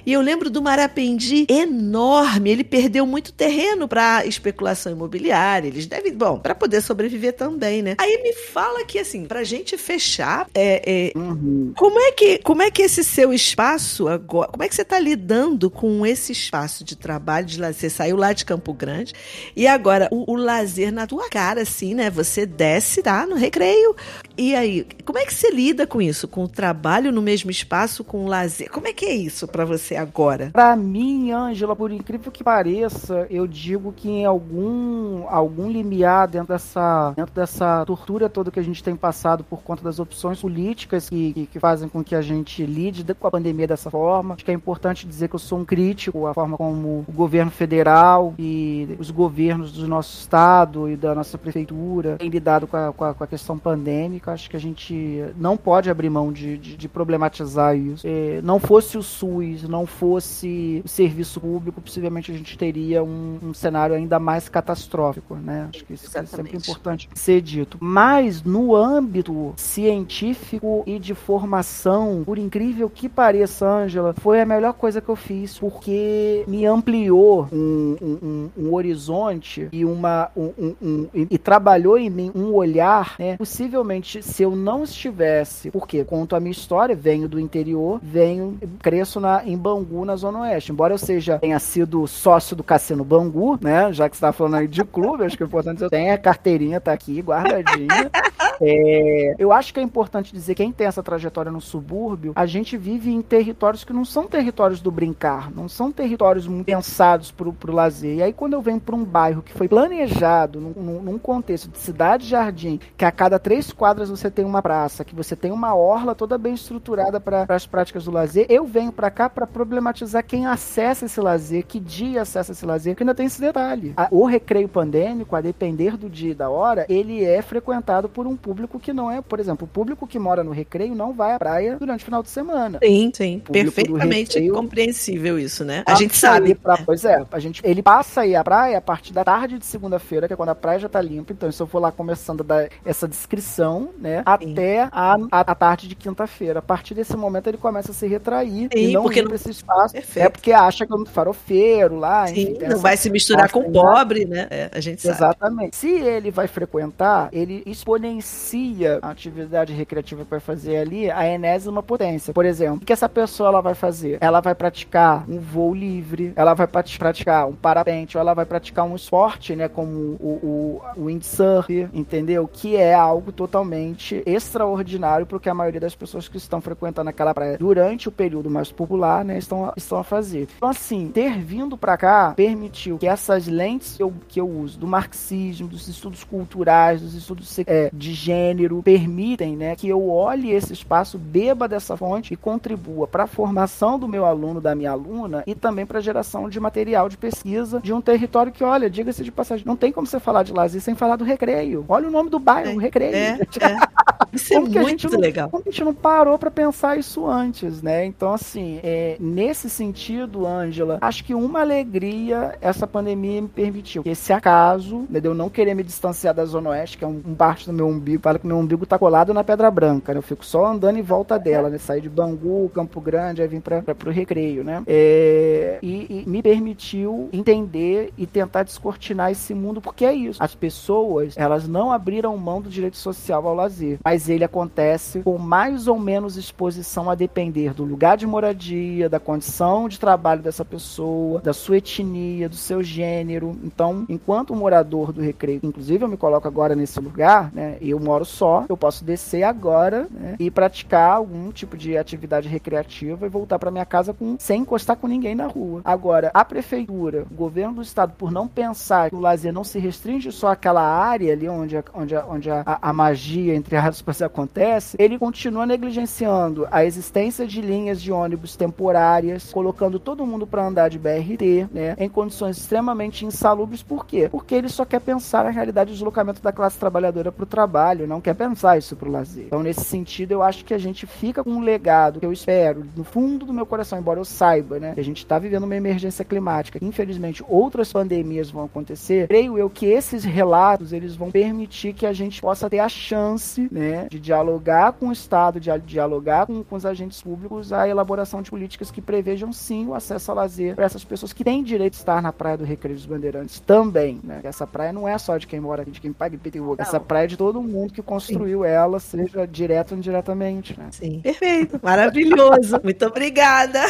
E eu lembro do Marapendi enorme, ele perdeu muito terreno para especulação imobiliária. Eles devem, bom, para poder sobreviver também, né? Aí me fala que assim, pra gente fechar, é, é uhum. como é que como é que esse seu espaço agora, como é que você está lidando com esse espaço de trabalho de lazer? Saiu lá de Campo Grande e agora o, o lazer na tua cara, assim, né? Você desce, tá? No recreio. E aí, como é que você lida com isso? Com o trabalho no mesmo espaço, com o lazer? Como é que é isso para você agora? Para mim, Ângela, por incrível que pareça, eu digo que em algum algum limiar dentro dessa dentro dessa tortura toda que a gente tem passado por conta das opções políticas que, que, que fazem com que a gente lide com a pandemia dessa forma. Acho que é importante dizer que eu sou um crítico à forma como o governo federal e os governos do nosso estado e da nossa prefeitura têm lidado com a, com a, com a questão pandêmica. Acho que a gente não pode abrir mão de, de, de problematizar isso. É, não fosse o SUS, não fosse o serviço público, possivelmente a gente teria um, um cenário ainda mais catastrófico, né? Acho que isso Exatamente. é sempre importante ser dito. Mas no âmbito científico e de formação, por incrível que pareça, Ângela, foi a melhor coisa que eu fiz, porque me ampliou um, um, um horizonte e uma um, um, e, e, trabalhou em mim um olhar, né? Possivelmente, se eu não estivesse, porque conto a minha história, venho do interior, venho, cresço na, em Bangu, na Zona Oeste. Embora eu seja tenha sido sócio do Cassino Bangu, né? Já que você está falando aí de clube, acho que é importante eu tenha a carteirinha tá aqui guardadinha. É, eu acho que é importante dizer quem tem essa trajetória no subúrbio, a gente vive em territórios que não são territórios do brincar, não são territórios pensados pro, pro lazer. E aí quando eu venho para um bairro que foi planejado num, num contexto de cidade-jardim, que a cada três quadras você tem uma praça, que você tem uma orla toda bem estruturada para as práticas do lazer, eu venho para cá para problematizar quem acessa esse lazer, que dia acessa esse lazer, que ainda tem esse detalhe. A, o recreio pandêmico, a depender do dia e da hora, ele é frequentado por um público que não é, por exemplo, o público que mora no recreio não vai à praia durante o final de semana. Sim, sim. Perfeitamente recreio, compreensível isso, né? A gente sabe. Pra, pois é, a gente, ele passa a ir à praia a partir da tarde de segunda-feira, que é quando a praia já tá limpa. Então, se eu for lá começando a dar essa descrição, né? Até a, a, a, tarde de quinta-feira. A partir desse momento ele começa a se retrair sim, e não porque ir não... esse espaço. Perfeito. É porque acha que é um farofeiro lá. Sim, enfim, não vai se misturar com o pobre, né? É, a gente sabe. Exatamente. Se ele vai frequentar, ele exponencia a atividade recreativa que vai fazer ali a enésima potência. Por exemplo, o que essa pessoa ela vai fazer? Ela vai praticar um voo livre, ela vai praticar um parapente, ou ela vai praticar um esporte, né, como o, o, o windsurf, entendeu? Que é algo totalmente extraordinário porque a maioria das pessoas que estão frequentando aquela praia durante o período mais popular, né, estão, estão a fazer. Então, assim, ter vindo para cá permitiu que essas lentes que eu, que eu uso do marxismo, dos estudos culturais, dos estudos é, de gênero, permitem, né, que eu olhe esse espaço, beba dessa fonte e contribua para a formação do meu aluno, da minha aluna e também para a geração de material de pesquisa de um território que, olha, diga-se de passagem, não tem como você falar de lazer sem falar do recreio. Olha o nome do bairro, é, recreio. É, é. Isso é muito não, legal. Como a gente não parou para pensar isso antes, né? Então, assim, é, nesse sentido, Ângela, acho que uma alegria essa pandemia me permitiu. Esse acaso, né, de eu não querer me distanciar da Zona Oeste, que é um, um parte do meu umbigo, fala que meu umbigo tá colado na Pedra Branca, né? Eu fico só andando em volta dela, né? Sair de Bangu, Campo Grande, aí vim para pro recreio, né? É, e, e me permitiu entender e tentar descortinar esse mundo, porque é isso. As pessoas, elas não abriram mão do direito social ao lazer, mas ele acontece com mais ou menos exposição a depender do lugar de moradia, da condição de trabalho dessa pessoa, da sua etnia, do seu gênero. Então, enquanto morador do recreio, inclusive eu me coloco agora nesse lugar, né? Eu moro só, eu posso descer agora né, e praticar algum tipo de atividade recreativa e voltar para minha casa com, sem encostar com ninguém na rua. Agora, a prefeitura, o governo do estado, por não pensar que o lazer não se restringe só àquela área ali onde, onde, onde a, a, a magia, entre as aspas, acontece, ele continua negligenciando a existência de linhas de ônibus temporárias, colocando todo mundo para andar de BRT, né, em condições extremamente insalubres. Por quê? Porque ele só quer pensar na realidade do deslocamento da classe trabalhadora para o trabalho, não quer pensar isso para o lazer. Então, nesse sentido, eu acho que a gente fica com um legado que eu espero, no fundo do meu coração, embora eu saiba, né, que a gente está vivendo uma emergência climática. Infelizmente, outras pandemias vão acontecer. Creio eu que esses relatos eles vão permitir que a gente possa ter a chance, né, de dialogar com o Estado, de dialogar com, com os agentes públicos, a elaboração de políticas que prevejam sim o acesso ao lazer para essas pessoas que têm direito de estar na praia do Recreio dos Bandeirantes também, né? Essa praia não é só de quem mora aqui, de quem paga IPTU. Essa praia é de todo mundo que construiu sim. ela, seja direto ou indiretamente, né? Sim. Perfeito. Maravilhoso. Muito obrigada.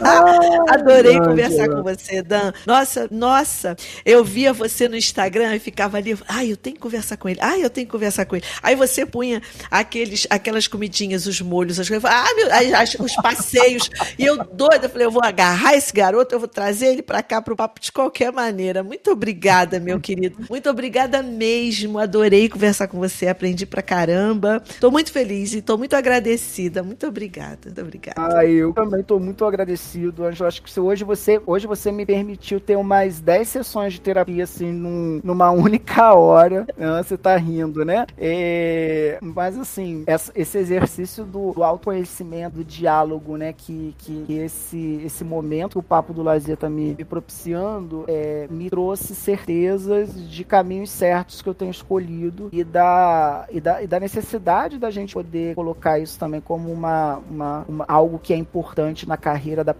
Ah, Adorei conversar com você, Dan. Nossa, nossa, eu via você no Instagram e ficava ali, ai, eu tenho que conversar com ele. Ai, eu tenho que conversar com ele. Aí você punha aqueles, aquelas comidinhas, os molhos, as coisas. Ah, meu, as, os passeios. e eu doida, falei, eu vou agarrar esse garoto, eu vou trazer ele para cá pro papo de qualquer maneira. Muito obrigada, meu querido. Muito obrigada mesmo. Adorei conversar com você, aprendi pra caramba. Tô muito feliz e tô muito agradecida. Muito obrigada. Muito obrigada. Ah, eu também tô muito agradecido, Anjo. Acho que hoje você, hoje você me permitiu ter umas 10 sessões de terapia assim num, numa única hora. Ah, você tá rindo, né? É, mas assim, esse exercício do, do autoconhecimento, do diálogo, né? Que, que, que, esse, esse momento que o Papo do Lazer tá me, me propiciando é, me trouxe certezas de caminhos certos que eu tenho escolhido e da, e da, e da necessidade da gente poder colocar isso também como uma, uma, uma, algo que é importante na carreira da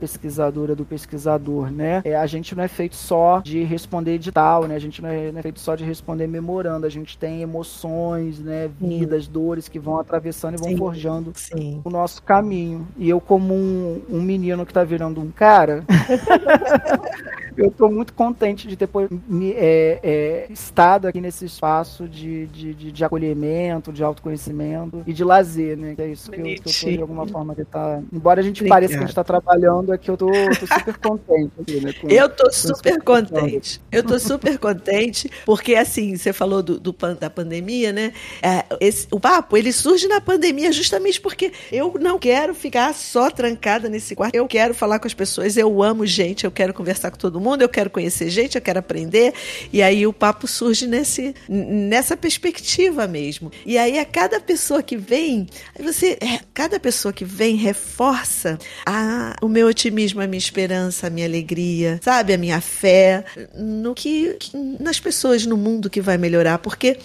pesquisadora, do pesquisador, né? É, a gente não é feito só de responder edital, né? A gente não é, não é feito só de responder memorando, a gente tem emoções, né? Vidas, Sim. dores que vão atravessando e vão Sim. forjando Sim. o nosso caminho. E eu, como um, um menino que tá virando um cara, eu tô muito contente de ter me, é, é, estado aqui nesse espaço de, de, de, de, acolhimento, de autoconhecimento e de lazer, né? Que é isso que eu, que eu tô de alguma forma que tá. Embora a gente Obrigada. pareça que a gente tá trabalhando aqui, eu tô, tô super contente aqui, né? Com, eu tô super contente. Eu tô super contente, porque assim, você falou do, do da pandemia, né? É, esse, o papo, ele surge na pandemia justamente porque eu não quero ficar só trancada nesse quarto. Eu quero falar com as pessoas, eu amo gente, eu quero conversar com todo mundo, eu quero conhecer gente, eu quero aprender. E aí o papo surge nesse, nessa perspectiva mesmo. E aí a cada pessoa que vem, você, é, cada pessoa que vem reforça a, o meu otimismo, a minha esperança, a minha alegria, sabe, a minha fé no que, que nas pessoas no mundo que vai melhorar, porque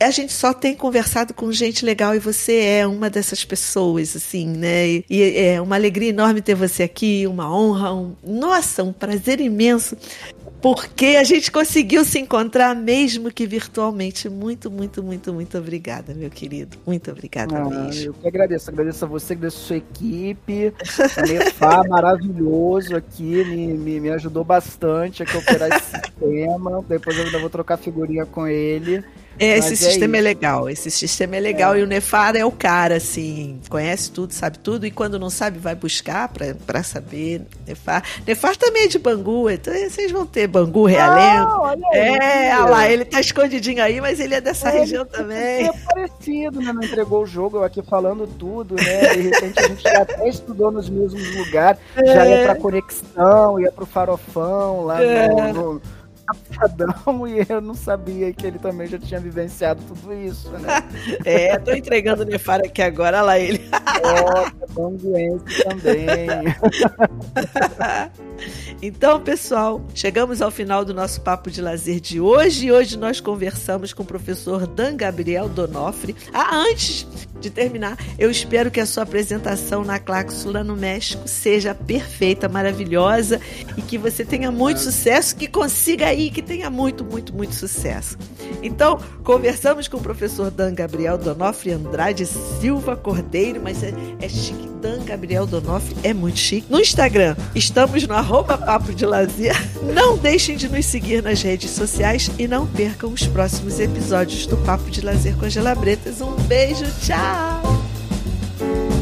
a gente só tem conversado com gente legal e você é uma dessas pessoas, assim, né? E, e é uma alegria enorme ter você aqui, uma honra, um, nossa, um prazer imenso porque a gente conseguiu se encontrar mesmo que virtualmente. Muito, muito, muito, muito obrigada, meu querido. Muito obrigada ah, mesmo. Eu que agradeço. Agradeço a você, agradeço a sua equipe. A Nefá, maravilhoso aqui, me, me, me ajudou bastante a operar esse sistema. Depois eu ainda vou trocar figurinha com ele. Esse Mas é sistema é, é, legal, esse sistema é legal é. e o Nefar é o cara, assim, conhece tudo, sabe tudo e quando não sabe vai buscar pra, pra saber. Nefar. Nefar também é de Bangu, então vocês vão ter Bangu, Realengo. Ah, é, olha lá, ele tá escondidinho aí, mas ele é dessa é, região também. É parecido, né? Não entregou o jogo, eu aqui falando tudo, né? De repente a gente já até estudou nos mesmos lugares, já ia pra conexão, ia pro farofão lá no, no e eu não sabia que ele também já tinha vivenciado tudo isso, né? é, tô entregando o Nefara aqui agora, lá ele. Nossa, banguense também. então, pessoal, chegamos ao final do nosso papo de lazer de hoje e hoje nós conversamos com o professor Dan Gabriel Donofre. Ah, antes de terminar, eu espero que a sua apresentação na Claxula no México seja perfeita, maravilhosa e que você tenha muito sucesso, que consiga aí, que tenha muito, muito, muito sucesso. Então, conversamos com o professor Dan Gabriel Donofre Andrade Silva Cordeiro, mas é, é chique. Dan Gabriel Donofre é muito chique. No Instagram, estamos no arroba Papo de Lazer. Não deixem de nos seguir nas redes sociais e não percam os próximos episódios do Papo de Lazer com Angela Bretas. Um beijo, tchau.